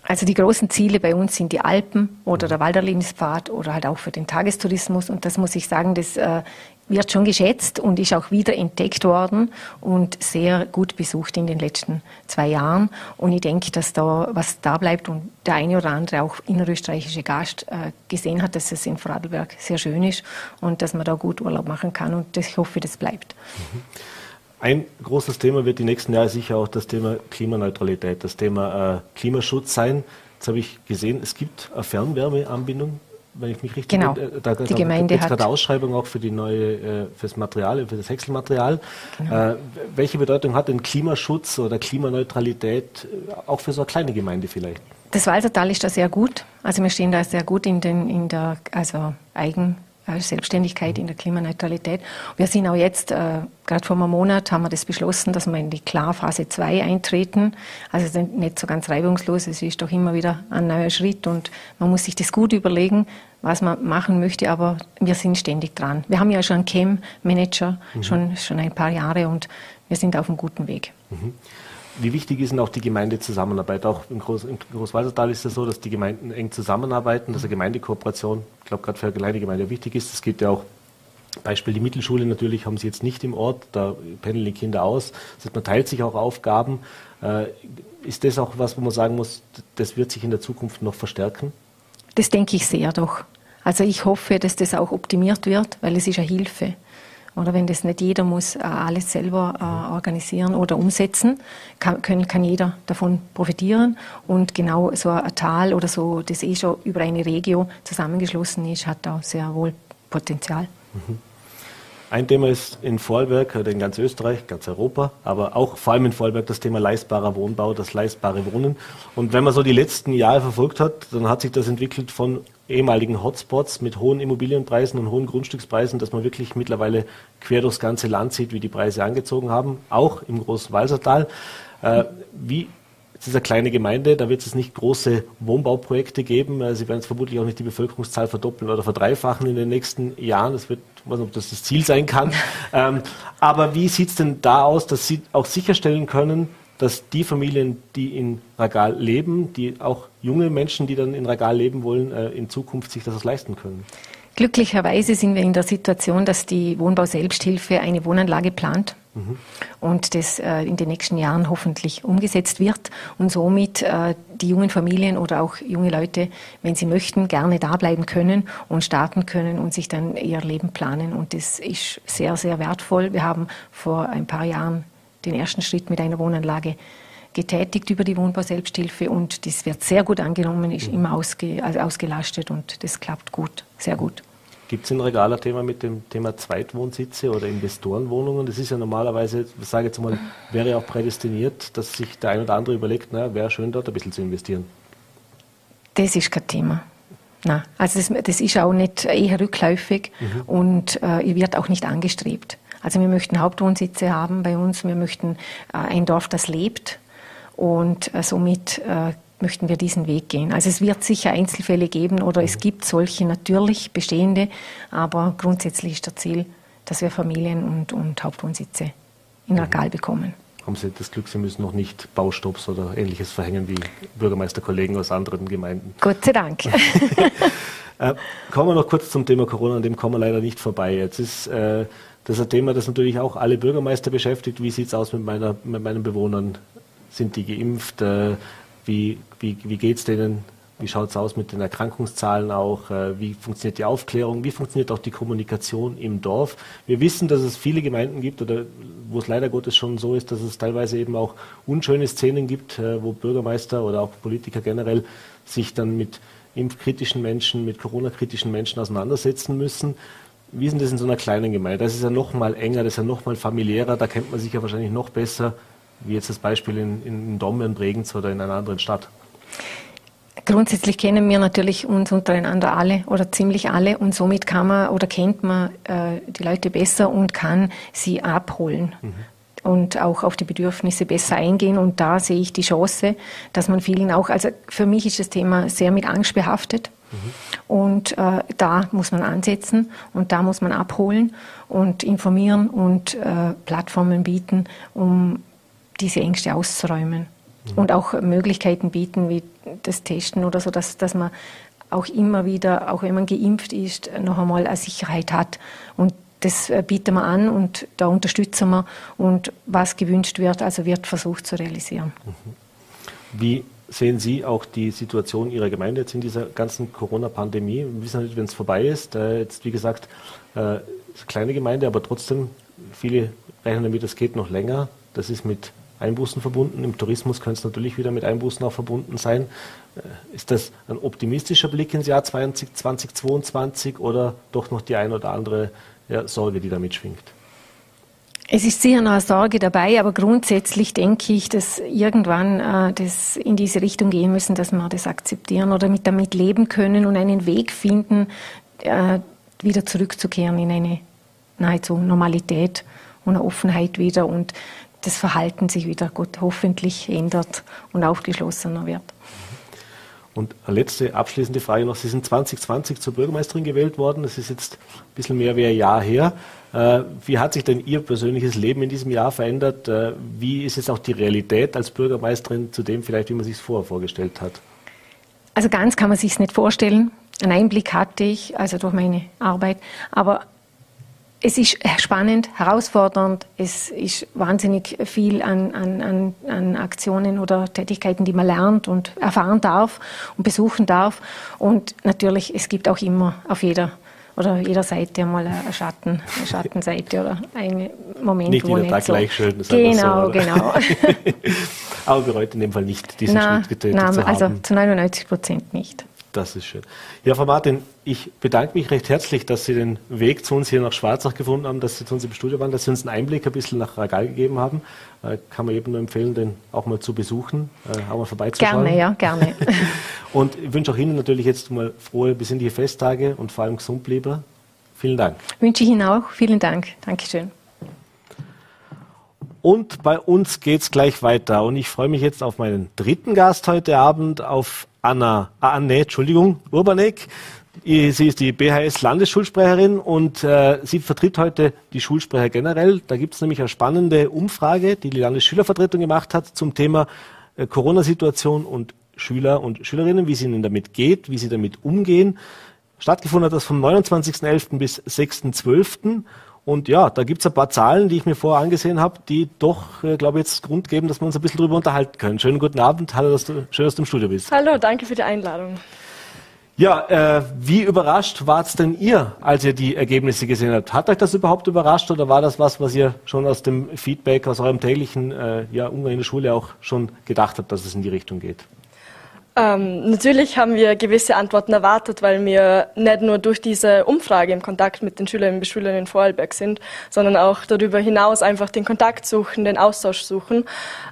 Also die großen Ziele bei uns sind die Alpen oder der Walderlebenspfad oder halt auch für den Tagestourismus. Und das muss ich sagen, das äh, wird schon geschätzt und ist auch wieder entdeckt worden und sehr gut besucht in den letzten zwei Jahren. Und ich denke, dass da was da bleibt und der eine oder andere auch innerösterreichische Gast äh, gesehen hat, dass es in Vorarlberg sehr schön ist und dass man da gut Urlaub machen kann. Und das, ich hoffe, das bleibt. Mhm. Ein großes Thema wird die nächsten Jahre sicher auch das Thema Klimaneutralität, das Thema äh, Klimaschutz sein. Jetzt habe ich gesehen, es gibt eine Fernwärmeanbindung, wenn ich mich richtig genau. Bin, da, da, die Gemeinde hat gerade Ausschreibung auch für die neue äh, fürs Material, für das Häckselmaterial. Genau. Äh, welche Bedeutung hat denn Klimaschutz oder Klimaneutralität äh, auch für so eine kleine Gemeinde vielleicht? Das Walsertal ist da sehr gut. Also wir stehen da sehr gut in, den, in der also Eigen Selbstständigkeit in der Klimaneutralität. Wir sind auch jetzt, äh, gerade vor einem Monat haben wir das beschlossen, dass wir in die Klarphase 2 eintreten. Also nicht so ganz reibungslos, es ist doch immer wieder ein neuer Schritt und man muss sich das gut überlegen, was man machen möchte, aber wir sind ständig dran. Wir haben ja schon einen CAM-Manager, mhm. schon, schon ein paar Jahre und wir sind auf einem guten Weg. Mhm. Wie wichtig ist denn auch die Gemeindezusammenarbeit? Auch im, Groß, im Großwalsertal ist es so, dass die Gemeinden eng zusammenarbeiten, dass eine Gemeindekooperation, ich glaube, gerade für eine kleine Gemeinde wichtig ist. Es geht ja auch Beispiel die Mittelschule natürlich haben sie jetzt nicht im Ort, da pendeln die Kinder aus. Das heißt, man teilt sich auch Aufgaben. Äh, ist das auch was, wo man sagen muss, das wird sich in der Zukunft noch verstärken? Das denke ich sehr doch. Also ich hoffe, dass das auch optimiert wird, weil es ist eine Hilfe. Oder wenn das nicht jeder muss äh, alles selber äh, organisieren oder umsetzen, kann, können, kann jeder davon profitieren. Und genau so ein Tal oder so, das eh schon über eine Regio zusammengeschlossen ist, hat da sehr wohl Potenzial. Mhm. Ein Thema ist in Vorarlberg in ganz Österreich, ganz Europa, aber auch vor allem in Vorarlberg das Thema leistbarer Wohnbau, das leistbare Wohnen. Und wenn man so die letzten Jahre verfolgt hat, dann hat sich das entwickelt von ehemaligen Hotspots mit hohen Immobilienpreisen und hohen Grundstückspreisen, dass man wirklich mittlerweile quer durchs ganze Land sieht, wie die Preise angezogen haben, auch im großen Walsertal. Äh, wie es ist eine kleine Gemeinde, da wird es nicht große Wohnbauprojekte geben. Äh, sie werden es vermutlich auch nicht die Bevölkerungszahl verdoppeln oder verdreifachen in den nächsten Jahren. Das wird, ich weiß nicht, ob das das Ziel sein kann. ähm, aber wie sieht es denn da aus, dass Sie auch sicherstellen können, dass die Familien, die in Ragal leben, die auch junge Menschen, die dann in Ragal leben wollen, äh, in Zukunft sich das leisten können? Glücklicherweise sind wir in der Situation, dass die Wohnbau-Selbsthilfe eine Wohnanlage plant mhm. und das äh, in den nächsten Jahren hoffentlich umgesetzt wird und somit äh, die jungen Familien oder auch junge Leute, wenn sie möchten, gerne da bleiben können und starten können und sich dann ihr Leben planen. Und das ist sehr, sehr wertvoll. Wir haben vor ein paar Jahren den ersten Schritt mit einer Wohnanlage getätigt über die Wohnbau-Selbsthilfe und das wird sehr gut angenommen, ist mhm. immer ausge, also ausgelastet und das klappt gut, sehr gut. Gibt es ein Regaler Thema mit dem Thema Zweitwohnsitze oder Investorenwohnungen? Das ist ja normalerweise, ich sage jetzt mal, wäre auch prädestiniert, dass sich der ein oder andere überlegt, naja, wäre schön dort ein bisschen zu investieren. Das ist kein Thema. Nein, also das, das ist auch nicht eher rückläufig mhm. und äh, wird auch nicht angestrebt. Also wir möchten Hauptwohnsitze haben bei uns, wir möchten äh, ein Dorf, das lebt und äh, somit äh, möchten wir diesen Weg gehen. Also es wird sicher Einzelfälle geben oder es gibt solche natürlich bestehende, aber grundsätzlich ist das Ziel, dass wir Familien und, und Hauptwohnsitze in Ragal mhm. bekommen. Haben Sie das Glück, Sie müssen noch nicht Baustopps oder ähnliches verhängen wie Bürgermeisterkollegen aus anderen Gemeinden? Gott sei Dank. äh, kommen wir noch kurz zum Thema Corona, an dem kommen wir leider nicht vorbei. Jetzt ist äh, das ist ein Thema, das natürlich auch alle Bürgermeister beschäftigt. Wie sieht es aus mit, meiner, mit meinen Bewohnern? Sind die geimpft? Äh, wie wie, wie geht es denen? Wie schaut es aus mit den Erkrankungszahlen auch? Äh, wie funktioniert die Aufklärung? Wie funktioniert auch die Kommunikation im Dorf? Wir wissen, dass es viele Gemeinden gibt, oder wo es leider Gottes schon so ist, dass es teilweise eben auch unschöne Szenen gibt, äh, wo Bürgermeister oder auch Politiker generell sich dann mit impfkritischen Menschen, mit Corona-kritischen Menschen auseinandersetzen müssen. Wie ist denn das in so einer kleinen Gemeinde? Das ist ja noch mal enger, das ist ja noch mal familiärer, da kennt man sich ja wahrscheinlich noch besser, wie jetzt das Beispiel in, in Domme, in Bregenz oder in einer anderen Stadt. Grundsätzlich kennen wir natürlich uns untereinander alle oder ziemlich alle und somit kann man oder kennt man äh, die Leute besser und kann sie abholen. Mhm. Und auch auf die Bedürfnisse besser eingehen. Und da sehe ich die Chance, dass man vielen auch, also für mich ist das Thema sehr mit Angst behaftet. Mhm. Und äh, da muss man ansetzen und da muss man abholen und informieren und äh, Plattformen bieten, um diese Ängste auszuräumen. Mhm. Und auch Möglichkeiten bieten, wie das Testen oder so, dass, dass man auch immer wieder, auch wenn man geimpft ist, noch einmal eine Sicherheit hat. Und das äh, bieten wir an und da unterstützen wir. Und was gewünscht wird, also wird versucht zu realisieren. Wie sehen Sie auch die Situation Ihrer Gemeinde jetzt in dieser ganzen Corona-Pandemie? Wir wissen nicht, wenn es vorbei ist. Äh, jetzt, wie gesagt, äh, eine kleine Gemeinde, aber trotzdem, viele rechnen damit, es geht noch länger. Das ist mit Einbußen verbunden. Im Tourismus könnte es natürlich wieder mit Einbußen auch verbunden sein. Äh, ist das ein optimistischer Blick ins Jahr 20, 2022 oder doch noch die ein oder andere ja, Sorge, die da mitschwingt? Es ist sicher noch eine Sorge dabei, aber grundsätzlich denke ich, dass irgendwann äh, das in diese Richtung gehen müssen, dass wir das akzeptieren oder mit damit leben können und einen Weg finden, äh, wieder zurückzukehren in eine nahezu Normalität und eine Offenheit wieder und das Verhalten sich wieder gut hoffentlich ändert und aufgeschlossener wird. Und eine letzte abschließende Frage noch. Sie sind 2020 zur Bürgermeisterin gewählt worden. Das ist jetzt ein bisschen mehr wie ein Jahr her. Äh, wie hat sich denn Ihr persönliches Leben in diesem Jahr verändert? Äh, wie ist jetzt auch die Realität als Bürgermeisterin zu dem vielleicht, wie man sich es vorher vorgestellt hat? Also ganz kann man sich es nicht vorstellen. Einen Einblick hatte ich, also durch meine Arbeit. Aber es ist spannend, herausfordernd, es ist wahnsinnig viel an, an, an, Aktionen oder Tätigkeiten, die man lernt und erfahren darf und besuchen darf. Und natürlich, es gibt auch immer auf jeder oder jeder Seite mal eine, Schatten, eine Schattenseite oder einen Moment, nicht wo nicht Tag so gleich schön, genau, so, genau. Aber bereut in dem Fall nicht, diesen na, Schritt getötet na, zu also haben. Also zu 99 Prozent nicht. Das ist schön. Ja, Frau Martin, ich bedanke mich recht herzlich, dass Sie den Weg zu uns hier nach Schwarzach gefunden haben, dass Sie zu uns im Studio waren, dass Sie uns einen Einblick ein bisschen nach Ragal gegeben haben. Äh, kann man eben nur empfehlen, den auch mal zu besuchen, äh, auch mal vorbeizuschauen. Gerne, ja, gerne. und ich wünsche auch Ihnen natürlich jetzt mal frohe besinnliche Festtage und vor allem gesund bleiben. Vielen Dank. Wünsche ich Ihnen auch. Vielen Dank. Dankeschön. Und bei uns geht es gleich weiter. Und ich freue mich jetzt auf meinen dritten Gast heute Abend, auf Anna, ah, Anne, Entschuldigung, Urbanek. Sie ist die BHS-Landesschulsprecherin und äh, sie vertritt heute die Schulsprecher generell. Da gibt es nämlich eine spannende Umfrage, die die Landesschülervertretung gemacht hat zum Thema äh, Corona-Situation und Schüler und Schülerinnen, wie es ihnen damit geht, wie sie damit umgehen. Stattgefunden hat das vom 29.11. bis 6.12. Und ja, da gibt es ein paar Zahlen, die ich mir vorher angesehen habe, die doch, äh, glaube ich, jetzt Grund geben, dass wir uns ein bisschen darüber unterhalten können. Schönen guten Abend. Hallo, dass du, schön, dass du im Studio bist. Hallo, danke für die Einladung. Ja, äh, wie überrascht wart denn ihr, als ihr die Ergebnisse gesehen habt? Hat euch das überhaupt überrascht oder war das was, was ihr schon aus dem Feedback, aus eurem täglichen äh, ja, Umgang in der Schule auch schon gedacht habt, dass es in die Richtung geht? Ähm, natürlich haben wir gewisse Antworten erwartet, weil wir nicht nur durch diese Umfrage im Kontakt mit den Schülerinnen und Schülern in Vorarlberg sind, sondern auch darüber hinaus einfach den Kontakt suchen, den Austausch suchen.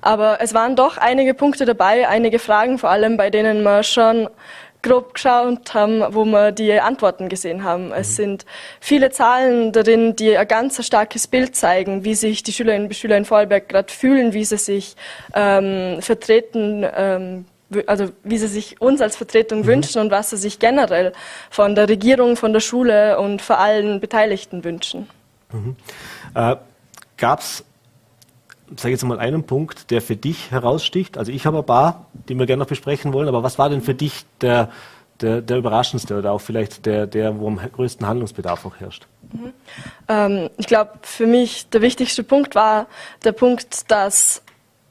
Aber es waren doch einige Punkte dabei, einige Fragen vor allem, bei denen wir schon grob geschaut haben, wo wir die Antworten gesehen haben. Es mhm. sind viele Zahlen darin, die ein ganz starkes Bild zeigen, wie sich die Schülerinnen und Schüler in Vorarlberg gerade fühlen, wie sie sich ähm, vertreten ähm, also wie sie sich uns als Vertretung mhm. wünschen und was sie sich generell von der Regierung, von der Schule und vor allen Beteiligten wünschen. Mhm. Äh, Gab es, sage jetzt mal, einen Punkt, der für dich heraussticht? Also ich habe ein paar, die wir gerne noch besprechen wollen, aber was war denn für dich der, der, der überraschendste oder auch vielleicht der, der, wo am größten Handlungsbedarf auch herrscht? Mhm. Ähm, ich glaube, für mich der wichtigste Punkt war der Punkt, dass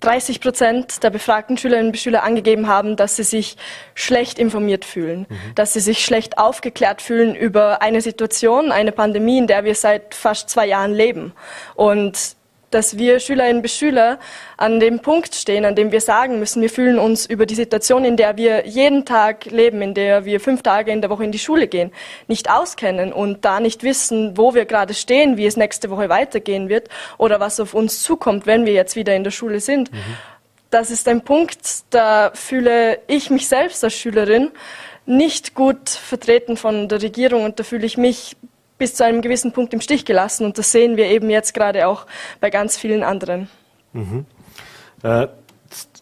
30 Prozent der befragten Schülerinnen und Schüler angegeben haben, dass sie sich schlecht informiert fühlen, mhm. dass sie sich schlecht aufgeklärt fühlen über eine Situation, eine Pandemie, in der wir seit fast zwei Jahren leben. Und dass wir Schülerinnen und Schüler an dem Punkt stehen, an dem wir sagen müssen, wir fühlen uns über die Situation, in der wir jeden Tag leben, in der wir fünf Tage in der Woche in die Schule gehen, nicht auskennen und da nicht wissen, wo wir gerade stehen, wie es nächste Woche weitergehen wird oder was auf uns zukommt, wenn wir jetzt wieder in der Schule sind. Mhm. Das ist ein Punkt, da fühle ich mich selbst als Schülerin nicht gut vertreten von der Regierung und da fühle ich mich bis zu einem gewissen Punkt im Stich gelassen. Und das sehen wir eben jetzt gerade auch bei ganz vielen anderen. Mhm. Äh,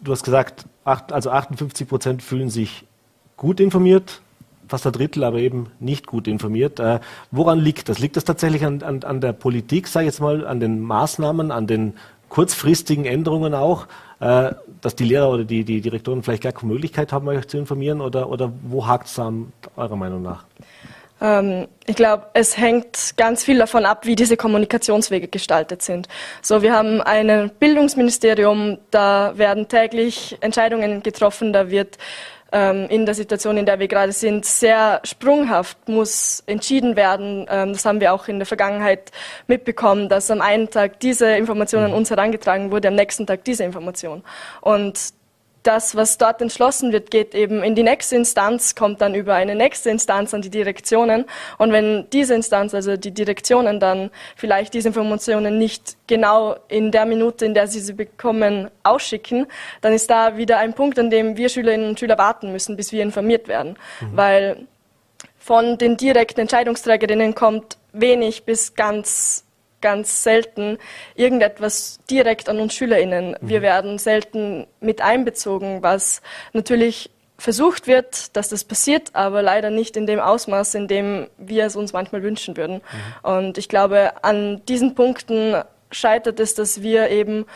du hast gesagt, acht, also 58 Prozent fühlen sich gut informiert, fast ein Drittel aber eben nicht gut informiert. Äh, woran liegt das? Liegt das tatsächlich an, an, an der Politik, sage ich jetzt mal, an den Maßnahmen, an den kurzfristigen Änderungen auch, äh, dass die Lehrer oder die, die Direktoren vielleicht gar keine Möglichkeit haben, euch zu informieren? Oder, oder wo hakt es eurer Meinung nach? Ähm, ich glaube, es hängt ganz viel davon ab, wie diese Kommunikationswege gestaltet sind. So, wir haben ein Bildungsministerium, da werden täglich Entscheidungen getroffen, da wird ähm, in der Situation, in der wir gerade sind, sehr sprunghaft muss entschieden werden. Ähm, das haben wir auch in der Vergangenheit mitbekommen, dass am einen Tag diese Information an uns herangetragen wurde, am nächsten Tag diese Information. Und das, was dort entschlossen wird, geht eben in die nächste Instanz, kommt dann über eine nächste Instanz an die Direktionen. Und wenn diese Instanz, also die Direktionen dann vielleicht diese Informationen nicht genau in der Minute, in der sie sie bekommen, ausschicken, dann ist da wieder ein Punkt, an dem wir Schülerinnen und Schüler warten müssen, bis wir informiert werden. Mhm. Weil von den direkten Entscheidungsträgerinnen kommt wenig bis ganz ganz selten irgendetwas direkt an uns SchülerInnen. Mhm. Wir werden selten mit einbezogen, was natürlich versucht wird, dass das passiert, aber leider nicht in dem Ausmaß, in dem wir es uns manchmal wünschen würden. Mhm. Und ich glaube, an diesen Punkten scheitert es, dass wir eben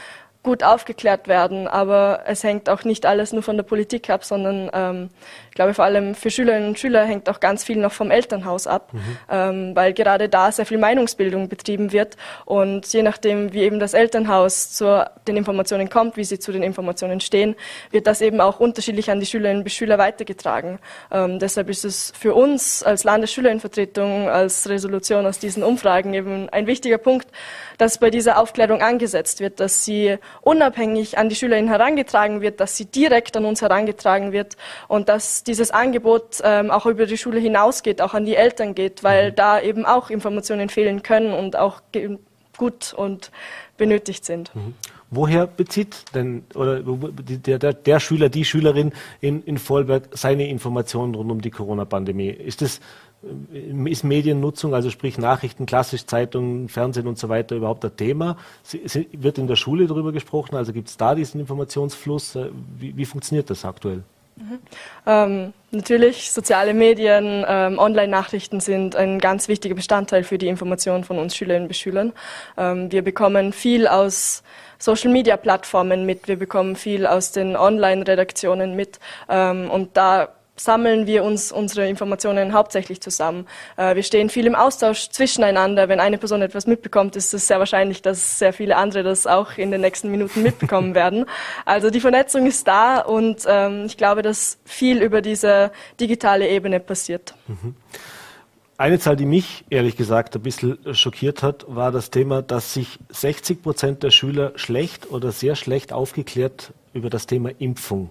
gut aufgeklärt werden. Aber es hängt auch nicht alles nur von der Politik ab, sondern ähm, glaube vor allem für Schülerinnen und Schüler hängt auch ganz viel noch vom Elternhaus ab, mhm. ähm, weil gerade da sehr viel Meinungsbildung betrieben wird und je nachdem, wie eben das Elternhaus zu den Informationen kommt, wie sie zu den Informationen stehen, wird das eben auch unterschiedlich an die Schülerinnen und Schüler weitergetragen. Ähm, deshalb ist es für uns als Landesschülerinnenvertretung, als Resolution aus diesen Umfragen eben ein wichtiger Punkt, dass bei dieser Aufklärung angesetzt wird, dass sie unabhängig an die Schülerinnen herangetragen wird, dass sie direkt an uns herangetragen wird und dass dieses Angebot ähm, auch über die Schule hinausgeht, auch an die Eltern geht, weil mhm. da eben auch Informationen fehlen können und auch gut und benötigt sind. Mhm. Woher bezieht denn oder der, der, der, Schüler, die Schülerin in, in Vollberg seine Informationen rund um die Corona-Pandemie? Ist es äh, ist Mediennutzung, also sprich Nachrichten, klassisch Zeitungen, Fernsehen und so weiter überhaupt ein Thema? Wird in der Schule darüber gesprochen? Also gibt es da diesen Informationsfluss? Äh, wie, wie funktioniert das aktuell? Mhm. Ähm, natürlich, soziale Medien, ähm, Online-Nachrichten sind ein ganz wichtiger Bestandteil für die Information von uns Schülerinnen und Schülern. Ähm, wir bekommen viel aus Social-Media-Plattformen mit, wir bekommen viel aus den Online-Redaktionen mit ähm, und da sammeln wir uns unsere Informationen hauptsächlich zusammen. Äh, wir stehen viel im Austausch zwischeneinander. Wenn eine Person etwas mitbekommt, ist es sehr wahrscheinlich, dass sehr viele andere das auch in den nächsten Minuten mitbekommen werden. Also die Vernetzung ist da und ähm, ich glaube, dass viel über diese digitale Ebene passiert. Mhm. Eine Zahl, die mich ehrlich gesagt ein bisschen schockiert hat, war das Thema, dass sich 60 Prozent der Schüler schlecht oder sehr schlecht aufgeklärt über das Thema Impfung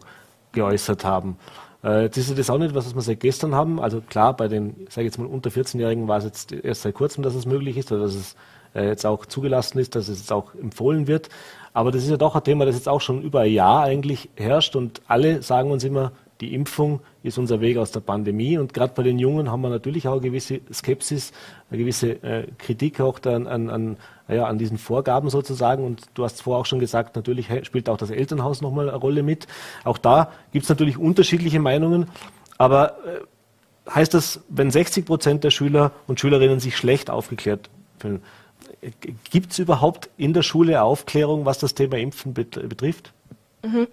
geäußert haben. Äh, jetzt ist das auch nicht was, was wir seit gestern haben. Also klar, bei den, sage ich jetzt mal, unter 14-Jährigen war es jetzt erst seit kurzem, dass es möglich ist oder dass es äh, jetzt auch zugelassen ist, dass es jetzt auch empfohlen wird. Aber das ist ja doch ein Thema, das jetzt auch schon über ein Jahr eigentlich herrscht und alle sagen uns immer, die Impfung ist unser Weg aus der Pandemie. Und gerade bei den Jungen haben wir natürlich auch eine gewisse Skepsis, eine gewisse äh, Kritik auch an, an, an, ja, an diesen Vorgaben sozusagen. Und du hast vorher auch schon gesagt, natürlich spielt auch das Elternhaus nochmal eine Rolle mit. Auch da gibt es natürlich unterschiedliche Meinungen. Aber äh, heißt das, wenn 60 Prozent der Schüler und Schülerinnen sich schlecht aufgeklärt fühlen, äh, gibt es überhaupt in der Schule Aufklärung, was das Thema Impfen betrifft? Mhm.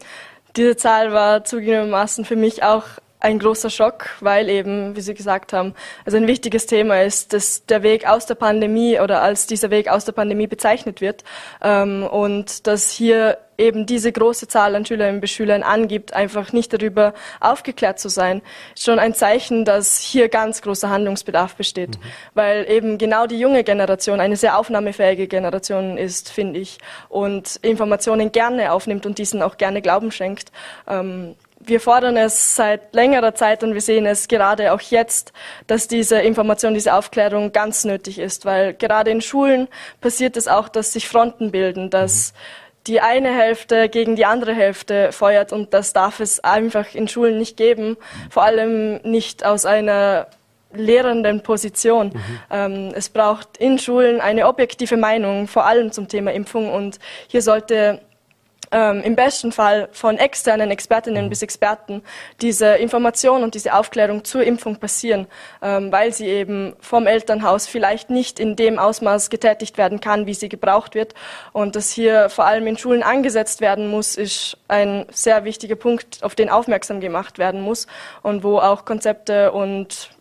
Diese Zahl war zugegebenermaßen für mich auch ein großer Schock, weil eben, wie Sie gesagt haben, also ein wichtiges Thema ist, dass der Weg aus der Pandemie oder als dieser Weg aus der Pandemie bezeichnet wird ähm, und dass hier eben diese große Zahl an Schülerinnen und Schülern angibt, einfach nicht darüber aufgeklärt zu sein, ist schon ein Zeichen, dass hier ganz großer Handlungsbedarf besteht, mhm. weil eben genau die junge Generation eine sehr aufnahmefähige Generation ist, finde ich, und Informationen gerne aufnimmt und diesen auch gerne Glauben schenkt. Ähm, wir fordern es seit längerer Zeit und wir sehen es gerade auch jetzt, dass diese Information, diese Aufklärung ganz nötig ist, weil gerade in Schulen passiert es auch, dass sich Fronten bilden, dass mhm. die eine Hälfte gegen die andere Hälfte feuert und das darf es einfach in Schulen nicht geben, vor allem nicht aus einer lehrenden Position. Mhm. Ähm, es braucht in Schulen eine objektive Meinung, vor allem zum Thema Impfung und hier sollte ähm, im besten Fall von externen Expertinnen bis Experten diese Information und diese Aufklärung zur Impfung passieren, ähm, weil sie eben vom Elternhaus vielleicht nicht in dem Ausmaß getätigt werden kann, wie sie gebraucht wird. Und dass hier vor allem in Schulen angesetzt werden muss, ist ein sehr wichtiger Punkt, auf den aufmerksam gemacht werden muss und wo auch Konzepte und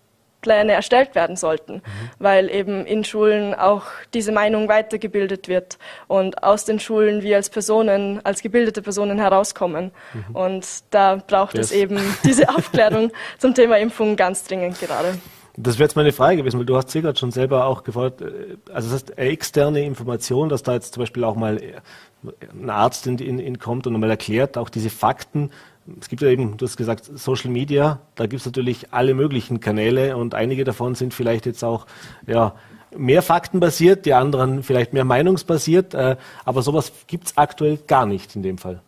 Pläne erstellt werden sollten, mhm. weil eben in Schulen auch diese Meinung weitergebildet wird und aus den Schulen wir als Personen, als gebildete Personen herauskommen. Mhm. Und da braucht yes. es eben diese Aufklärung zum Thema Impfung ganz dringend gerade. Das wäre jetzt meine Frage gewesen, weil du hast gerade schon selber auch gefordert, äh, also das heißt, externe Information, dass da jetzt zum Beispiel auch mal ein Arzt in, in, in kommt und nochmal erklärt, auch diese Fakten, es gibt ja eben, du hast gesagt, Social Media, da gibt es natürlich alle möglichen Kanäle und einige davon sind vielleicht jetzt auch ja, mehr faktenbasiert, die anderen vielleicht mehr meinungsbasiert, äh, aber sowas gibt es aktuell gar nicht in dem Fall.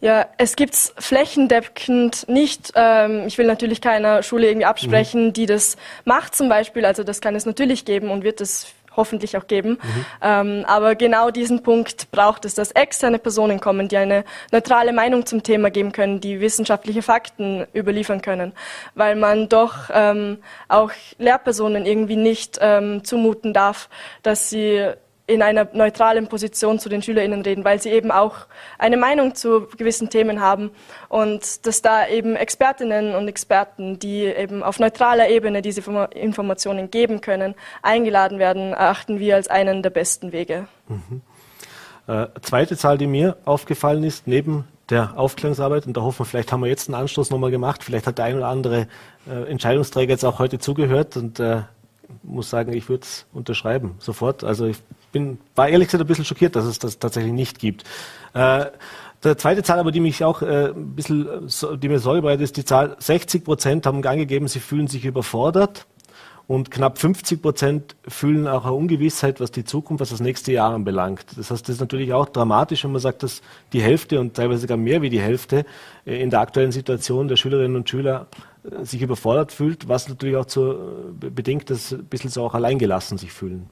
Ja, es gibt es flächendeckend nicht. Ähm, ich will natürlich keiner Schule irgendwie absprechen, mhm. die das macht zum Beispiel. Also das kann es natürlich geben und wird es hoffentlich auch geben. Mhm. Ähm, aber genau diesen Punkt braucht es, dass externe Personen kommen, die eine neutrale Meinung zum Thema geben können, die wissenschaftliche Fakten überliefern können, weil man doch ähm, auch Lehrpersonen irgendwie nicht ähm, zumuten darf, dass sie in einer neutralen Position zu den SchülerInnen reden, weil sie eben auch eine Meinung zu gewissen Themen haben und dass da eben Expertinnen und Experten, die eben auf neutraler Ebene diese Informationen geben können, eingeladen werden, erachten wir als einen der besten Wege. Mhm. Äh, zweite Zahl, die mir aufgefallen ist, neben der Aufklärungsarbeit, und da hoffen wir, vielleicht haben wir jetzt einen Anstoß nochmal gemacht, vielleicht hat der ein oder andere äh, Entscheidungsträger jetzt auch heute zugehört und äh, muss sagen, ich würde es unterschreiben, sofort. Also ich bin, war ehrlich gesagt ein bisschen schockiert, dass es das tatsächlich nicht gibt. Äh, der zweite Zahl aber, die mich auch äh, ein bisschen, die mir Sorge bereitet, ist die Zahl, 60 Prozent haben angegeben, sie fühlen sich überfordert und knapp 50 Prozent fühlen auch eine Ungewissheit, was die Zukunft, was das nächste Jahr anbelangt. Das heißt, das ist natürlich auch dramatisch, wenn man sagt, dass die Hälfte und teilweise sogar mehr wie die Hälfte äh, in der aktuellen Situation der Schülerinnen und Schüler äh, sich überfordert fühlt, was natürlich auch zu, äh, bedingt, dass ein bisschen so auch alleingelassen sich fühlen.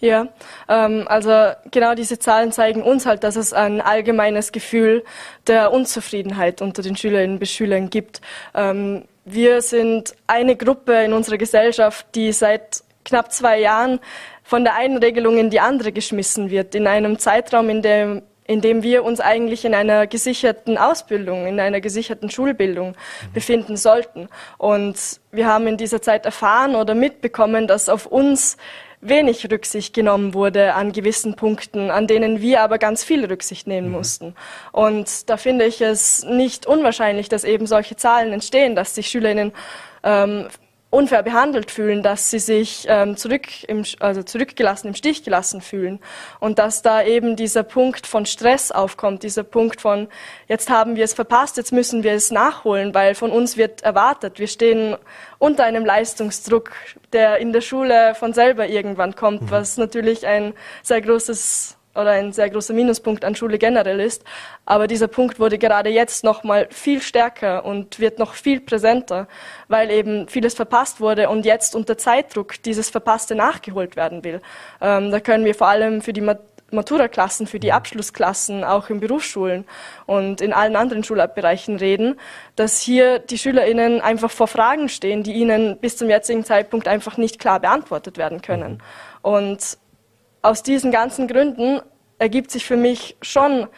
Ja, ähm, also genau diese Zahlen zeigen uns halt, dass es ein allgemeines Gefühl der Unzufriedenheit unter den Schülerinnen und Schülern gibt. Ähm, wir sind eine Gruppe in unserer Gesellschaft, die seit knapp zwei Jahren von der einen Regelung in die andere geschmissen wird, in einem Zeitraum, in dem in dem wir uns eigentlich in einer gesicherten Ausbildung, in einer gesicherten Schulbildung mhm. befinden sollten. Und wir haben in dieser Zeit erfahren oder mitbekommen, dass auf uns wenig Rücksicht genommen wurde an gewissen Punkten, an denen wir aber ganz viel Rücksicht nehmen mhm. mussten. Und da finde ich es nicht unwahrscheinlich, dass eben solche Zahlen entstehen, dass sich Schülerinnen ähm, unfair behandelt fühlen, dass sie sich ähm, zurück im, also zurückgelassen, im Stich gelassen fühlen und dass da eben dieser Punkt von Stress aufkommt, dieser Punkt von jetzt haben wir es verpasst, jetzt müssen wir es nachholen, weil von uns wird erwartet, wir stehen unter einem Leistungsdruck, der in der Schule von selber irgendwann kommt, mhm. was natürlich ein sehr großes oder ein sehr großer Minuspunkt an Schule generell ist. Aber dieser Punkt wurde gerade jetzt noch viel stärker und wird noch viel präsenter, weil eben vieles verpasst wurde und jetzt unter Zeitdruck dieses Verpasste nachgeholt werden will. Ähm, da können wir vor allem für die Matura-Klassen, für die Abschlussklassen, auch in Berufsschulen und in allen anderen Schulbereichen reden, dass hier die SchülerInnen einfach vor Fragen stehen, die ihnen bis zum jetzigen Zeitpunkt einfach nicht klar beantwortet werden können. Und aus diesen ganzen Gründen ergibt sich für mich schon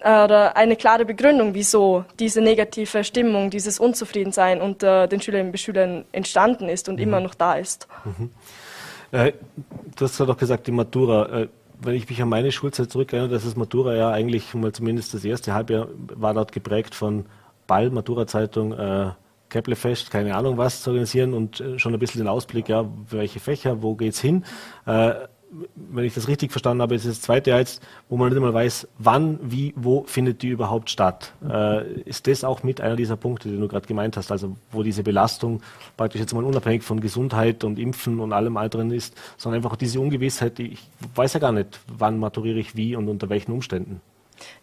äh, eine klare Begründung, wieso diese negative Stimmung, dieses Unzufriedensein unter den Schülerinnen und Schülern entstanden ist und mhm. immer noch da ist. Mhm. Äh, du hast ja doch gesagt, die Matura. Äh, wenn ich mich an meine Schulzeit zurückerinnere, dass das Matura ja eigentlich mal zumindest das erste Halbjahr war dort geprägt von Ball, Matura-Zeitung, äh, Keplefest, keine Ahnung was zu organisieren und äh, schon ein bisschen den Ausblick, ja, welche Fächer, wo geht's hin? Äh, wenn ich das richtig verstanden habe, ist das zweite jetzt, wo man nicht einmal weiß, wann, wie, wo findet die überhaupt statt. Äh, ist das auch mit einer dieser Punkte, die du gerade gemeint hast, also wo diese Belastung praktisch jetzt mal unabhängig von Gesundheit und Impfen und allem anderen ist, sondern einfach diese Ungewissheit, ich weiß ja gar nicht, wann maturiere ich wie und unter welchen Umständen.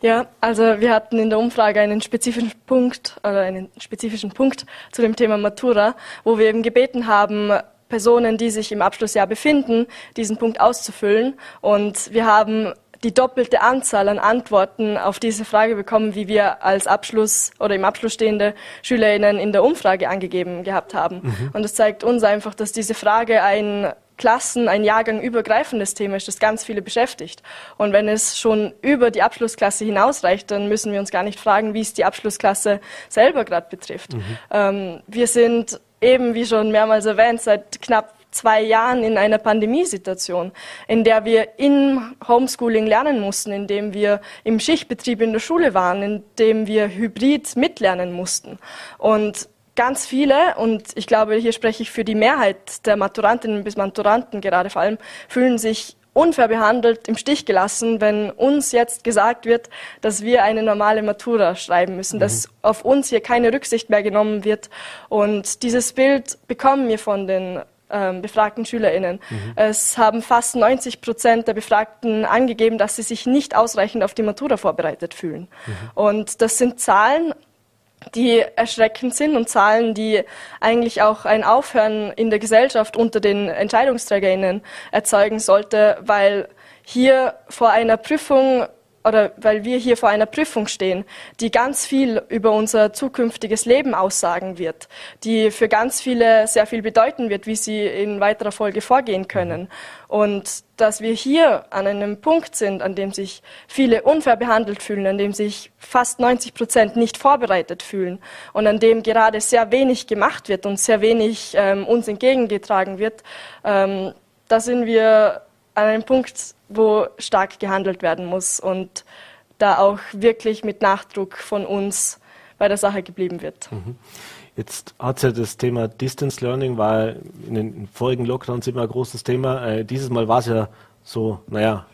Ja, also wir hatten in der Umfrage einen spezifischen Punkt oder einen spezifischen Punkt zu dem Thema Matura, wo wir eben gebeten haben, Personen, die sich im Abschlussjahr befinden, diesen Punkt auszufüllen. Und wir haben die doppelte Anzahl an Antworten auf diese Frage bekommen, wie wir als Abschluss oder im Abschluss stehende SchülerInnen in der Umfrage angegeben gehabt haben. Mhm. Und das zeigt uns einfach, dass diese Frage ein Klassen, ein Jahrgang übergreifendes Thema ist, das ganz viele beschäftigt. Und wenn es schon über die Abschlussklasse hinausreicht, dann müssen wir uns gar nicht fragen, wie es die Abschlussklasse selber gerade betrifft. Mhm. Ähm, wir sind eben, wie schon mehrmals erwähnt, seit knapp zwei Jahren in einer Pandemiesituation, in der wir in Homeschooling lernen mussten, in dem wir im Schichtbetrieb in der Schule waren, in dem wir hybrid mitlernen mussten. Und ganz viele, und ich glaube, hier spreche ich für die Mehrheit der Maturantinnen bis Maturanten gerade vor allem, fühlen sich unfair behandelt, im Stich gelassen, wenn uns jetzt gesagt wird, dass wir eine normale Matura schreiben müssen, mhm. dass auf uns hier keine Rücksicht mehr genommen wird. Und dieses Bild bekommen wir von den ähm, befragten SchülerInnen. Mhm. Es haben fast 90 Prozent der Befragten angegeben, dass sie sich nicht ausreichend auf die Matura vorbereitet fühlen. Mhm. Und das sind Zahlen, die erschreckend sind und Zahlen, die eigentlich auch ein Aufhören in der Gesellschaft unter den EntscheidungsträgerInnen erzeugen sollte, weil hier vor einer Prüfung oder weil wir hier vor einer Prüfung stehen, die ganz viel über unser zukünftiges Leben aussagen wird, die für ganz viele sehr viel bedeuten wird, wie sie in weiterer Folge vorgehen können. Und dass wir hier an einem Punkt sind, an dem sich viele unfair behandelt fühlen, an dem sich fast 90 Prozent nicht vorbereitet fühlen und an dem gerade sehr wenig gemacht wird und sehr wenig ähm, uns entgegengetragen wird, ähm, da sind wir an einem Punkt, wo stark gehandelt werden muss und da auch wirklich mit Nachdruck von uns bei der Sache geblieben wird. Mhm. Jetzt hat ja das Thema Distance Learning, war in den vorigen Lockdowns immer ein großes Thema. Äh, dieses Mal war es ja so, naja,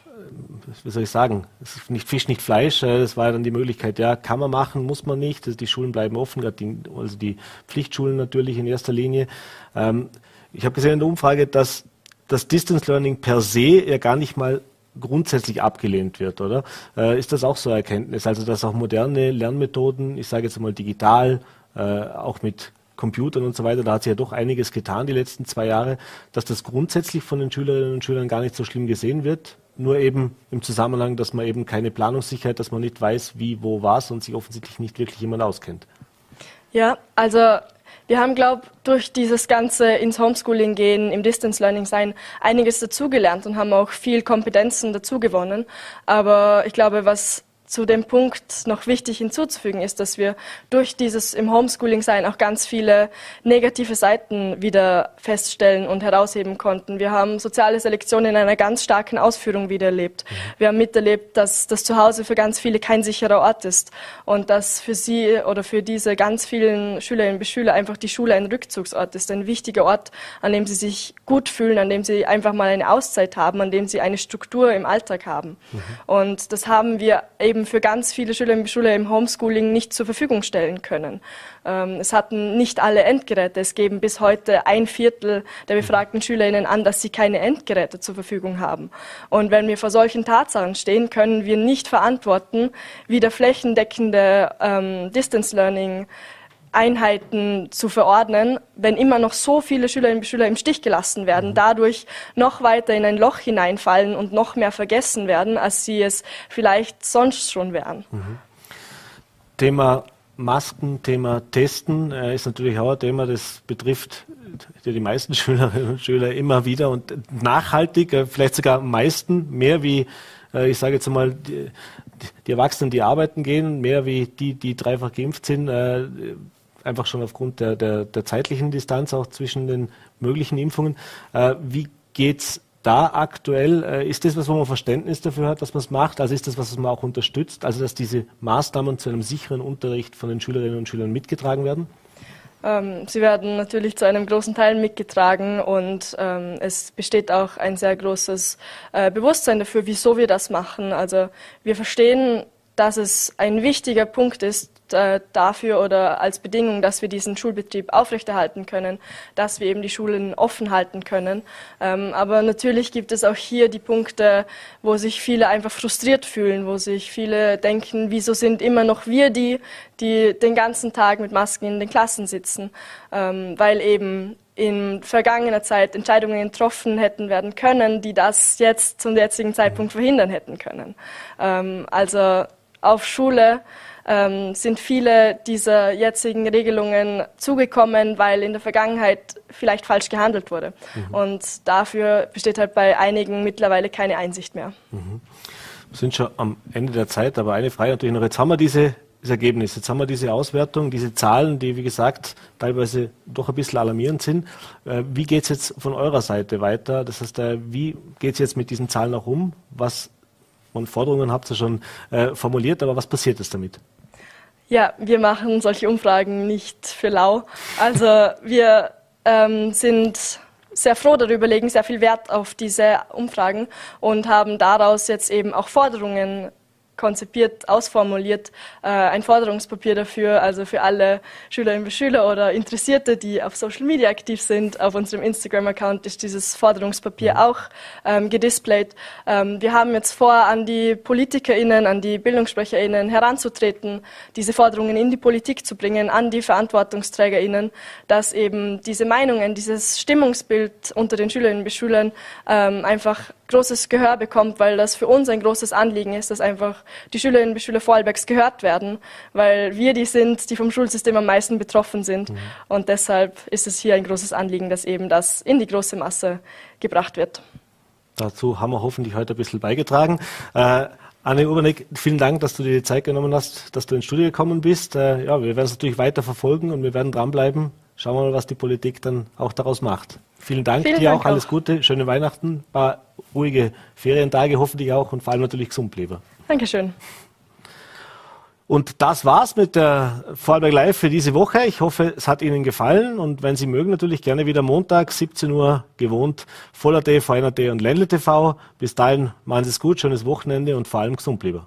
wie soll ich sagen, es ist nicht Fisch, nicht Fleisch. Äh, es war dann die Möglichkeit, ja, kann man machen, muss man nicht. Also die Schulen bleiben offen, die, also die Pflichtschulen natürlich in erster Linie. Ähm, ich habe gesehen in der Umfrage, dass das Distance Learning per se ja gar nicht mal grundsätzlich abgelehnt wird, oder? Äh, ist das auch so eine Erkenntnis? Also, dass auch moderne Lernmethoden, ich sage jetzt mal digital, äh, auch mit Computern und so weiter, da hat sich ja doch einiges getan die letzten zwei Jahre, dass das grundsätzlich von den Schülerinnen und Schülern gar nicht so schlimm gesehen wird, nur eben im Zusammenhang, dass man eben keine Planungssicherheit, dass man nicht weiß, wie, wo, was und sich offensichtlich nicht wirklich jemand auskennt. Ja, also wir haben, glaube durch dieses ganze ins Homeschooling gehen, im Distance Learning sein, einiges dazugelernt und haben auch viel Kompetenzen dazugewonnen. Aber ich glaube, was zu dem Punkt noch wichtig hinzuzufügen ist, dass wir durch dieses im Homeschooling sein auch ganz viele negative Seiten wieder feststellen und herausheben konnten. Wir haben soziale Selektion in einer ganz starken Ausführung wieder erlebt. Mhm. Wir haben miterlebt, dass das Zuhause für ganz viele kein sicherer Ort ist und dass für sie oder für diese ganz vielen Schülerinnen und Schüler einfach die Schule ein Rückzugsort ist, ein wichtiger Ort, an dem sie sich gut fühlen, an dem sie einfach mal eine Auszeit haben, an dem sie eine Struktur im Alltag haben. Mhm. Und das haben wir eben für ganz viele Schüler im Schule im Homeschooling nicht zur Verfügung stellen können. Ähm, es hatten nicht alle Endgeräte. Es geben bis heute ein Viertel der befragten SchülerInnen an, dass sie keine Endgeräte zur Verfügung haben. Und wenn wir vor solchen Tatsachen stehen, können wir nicht verantworten, wie der flächendeckende ähm, Distance Learning Einheiten zu verordnen, wenn immer noch so viele Schülerinnen und Schüler im Stich gelassen werden, mhm. dadurch noch weiter in ein Loch hineinfallen und noch mehr vergessen werden, als sie es vielleicht sonst schon wären. Mhm. Thema Masken, Thema Testen äh, ist natürlich auch ein Thema, das betrifft die meisten Schülerinnen und Schüler immer wieder und nachhaltig, äh, vielleicht sogar am meisten, mehr wie, äh, ich sage jetzt mal, die, die Erwachsenen, die arbeiten gehen, mehr wie die, die dreifach geimpft sind, äh, einfach schon aufgrund der, der, der zeitlichen Distanz auch zwischen den möglichen Impfungen. Äh, wie geht's da aktuell? Äh, ist das was, wo man Verständnis dafür hat, dass man es macht? Also ist das was, was man auch unterstützt? Also dass diese Maßnahmen zu einem sicheren Unterricht von den Schülerinnen und Schülern mitgetragen werden? Ähm, sie werden natürlich zu einem großen Teil mitgetragen und ähm, es besteht auch ein sehr großes äh, Bewusstsein dafür, wieso wir das machen. Also wir verstehen, dass es ein wichtiger Punkt ist, äh, dafür oder als Bedingung, dass wir diesen Schulbetrieb aufrechterhalten können, dass wir eben die Schulen offen halten können. Ähm, aber natürlich gibt es auch hier die Punkte, wo sich viele einfach frustriert fühlen, wo sich viele denken, wieso sind immer noch wir die, die den ganzen Tag mit Masken in den Klassen sitzen, ähm, weil eben in vergangener Zeit Entscheidungen getroffen hätten werden können, die das jetzt zum jetzigen Zeitpunkt verhindern hätten können. Ähm, also auf Schule ähm, sind viele dieser jetzigen Regelungen zugekommen, weil in der Vergangenheit vielleicht falsch gehandelt wurde. Mhm. Und dafür besteht halt bei einigen mittlerweile keine Einsicht mehr. Mhm. Wir sind schon am Ende der Zeit, aber eine Frage natürlich noch. Jetzt haben wir diese das Ergebnis. Jetzt haben wir diese Auswertung, diese Zahlen, die, wie gesagt, teilweise doch ein bisschen alarmierend sind. Äh, wie geht es jetzt von eurer Seite weiter? Das heißt, äh, wie geht es jetzt mit diesen Zahlen auch um? Was und Forderungen habt ihr schon äh, formuliert, aber was passiert jetzt damit? Ja, wir machen solche Umfragen nicht für lau. Also wir ähm, sind sehr froh darüber, legen sehr viel Wert auf diese Umfragen und haben daraus jetzt eben auch Forderungen konzipiert, ausformuliert, äh, ein Forderungspapier dafür, also für alle Schülerinnen und Schüler oder Interessierte, die auf Social Media aktiv sind. Auf unserem Instagram-Account ist dieses Forderungspapier mhm. auch ähm, gedisplayt. Ähm, wir haben jetzt vor, an die PolitikerInnen, an die BildungssprecherInnen heranzutreten, diese Forderungen in die Politik zu bringen, an die VerantwortungsträgerInnen, dass eben diese Meinungen, dieses Stimmungsbild unter den Schülerinnen und Schülern ähm, einfach großes Gehör bekommt, weil das für uns ein großes Anliegen ist, dass einfach die Schülerinnen und Schüler Vorarlbergs gehört werden, weil wir die sind, die vom Schulsystem am meisten betroffen sind. Mhm. Und deshalb ist es hier ein großes Anliegen, dass eben das in die große Masse gebracht wird. Dazu haben wir hoffentlich heute ein bisschen beigetragen. Äh, Anne Urbanek, vielen Dank, dass du dir die Zeit genommen hast, dass du ins Studio gekommen bist. Äh, ja, wir werden es natürlich weiter verfolgen und wir werden dranbleiben. Schauen wir mal, was die Politik dann auch daraus macht. Vielen Dank Vielen dir Dank auch, alles Gute, schöne Weihnachten, paar ruhige Ferientage hoffentlich auch und vor allem natürlich gesund bleiben. Dankeschön. Und das war's mit der Vorarlberg Live für diese Woche. Ich hoffe, es hat Ihnen gefallen und wenn Sie mögen, natürlich gerne wieder Montag, 17 Uhr, gewohnt, Voller.t, VNRT und Ländle TV. Bis dahin, machen Sie es gut, schönes Wochenende und vor allem gesund bleiben.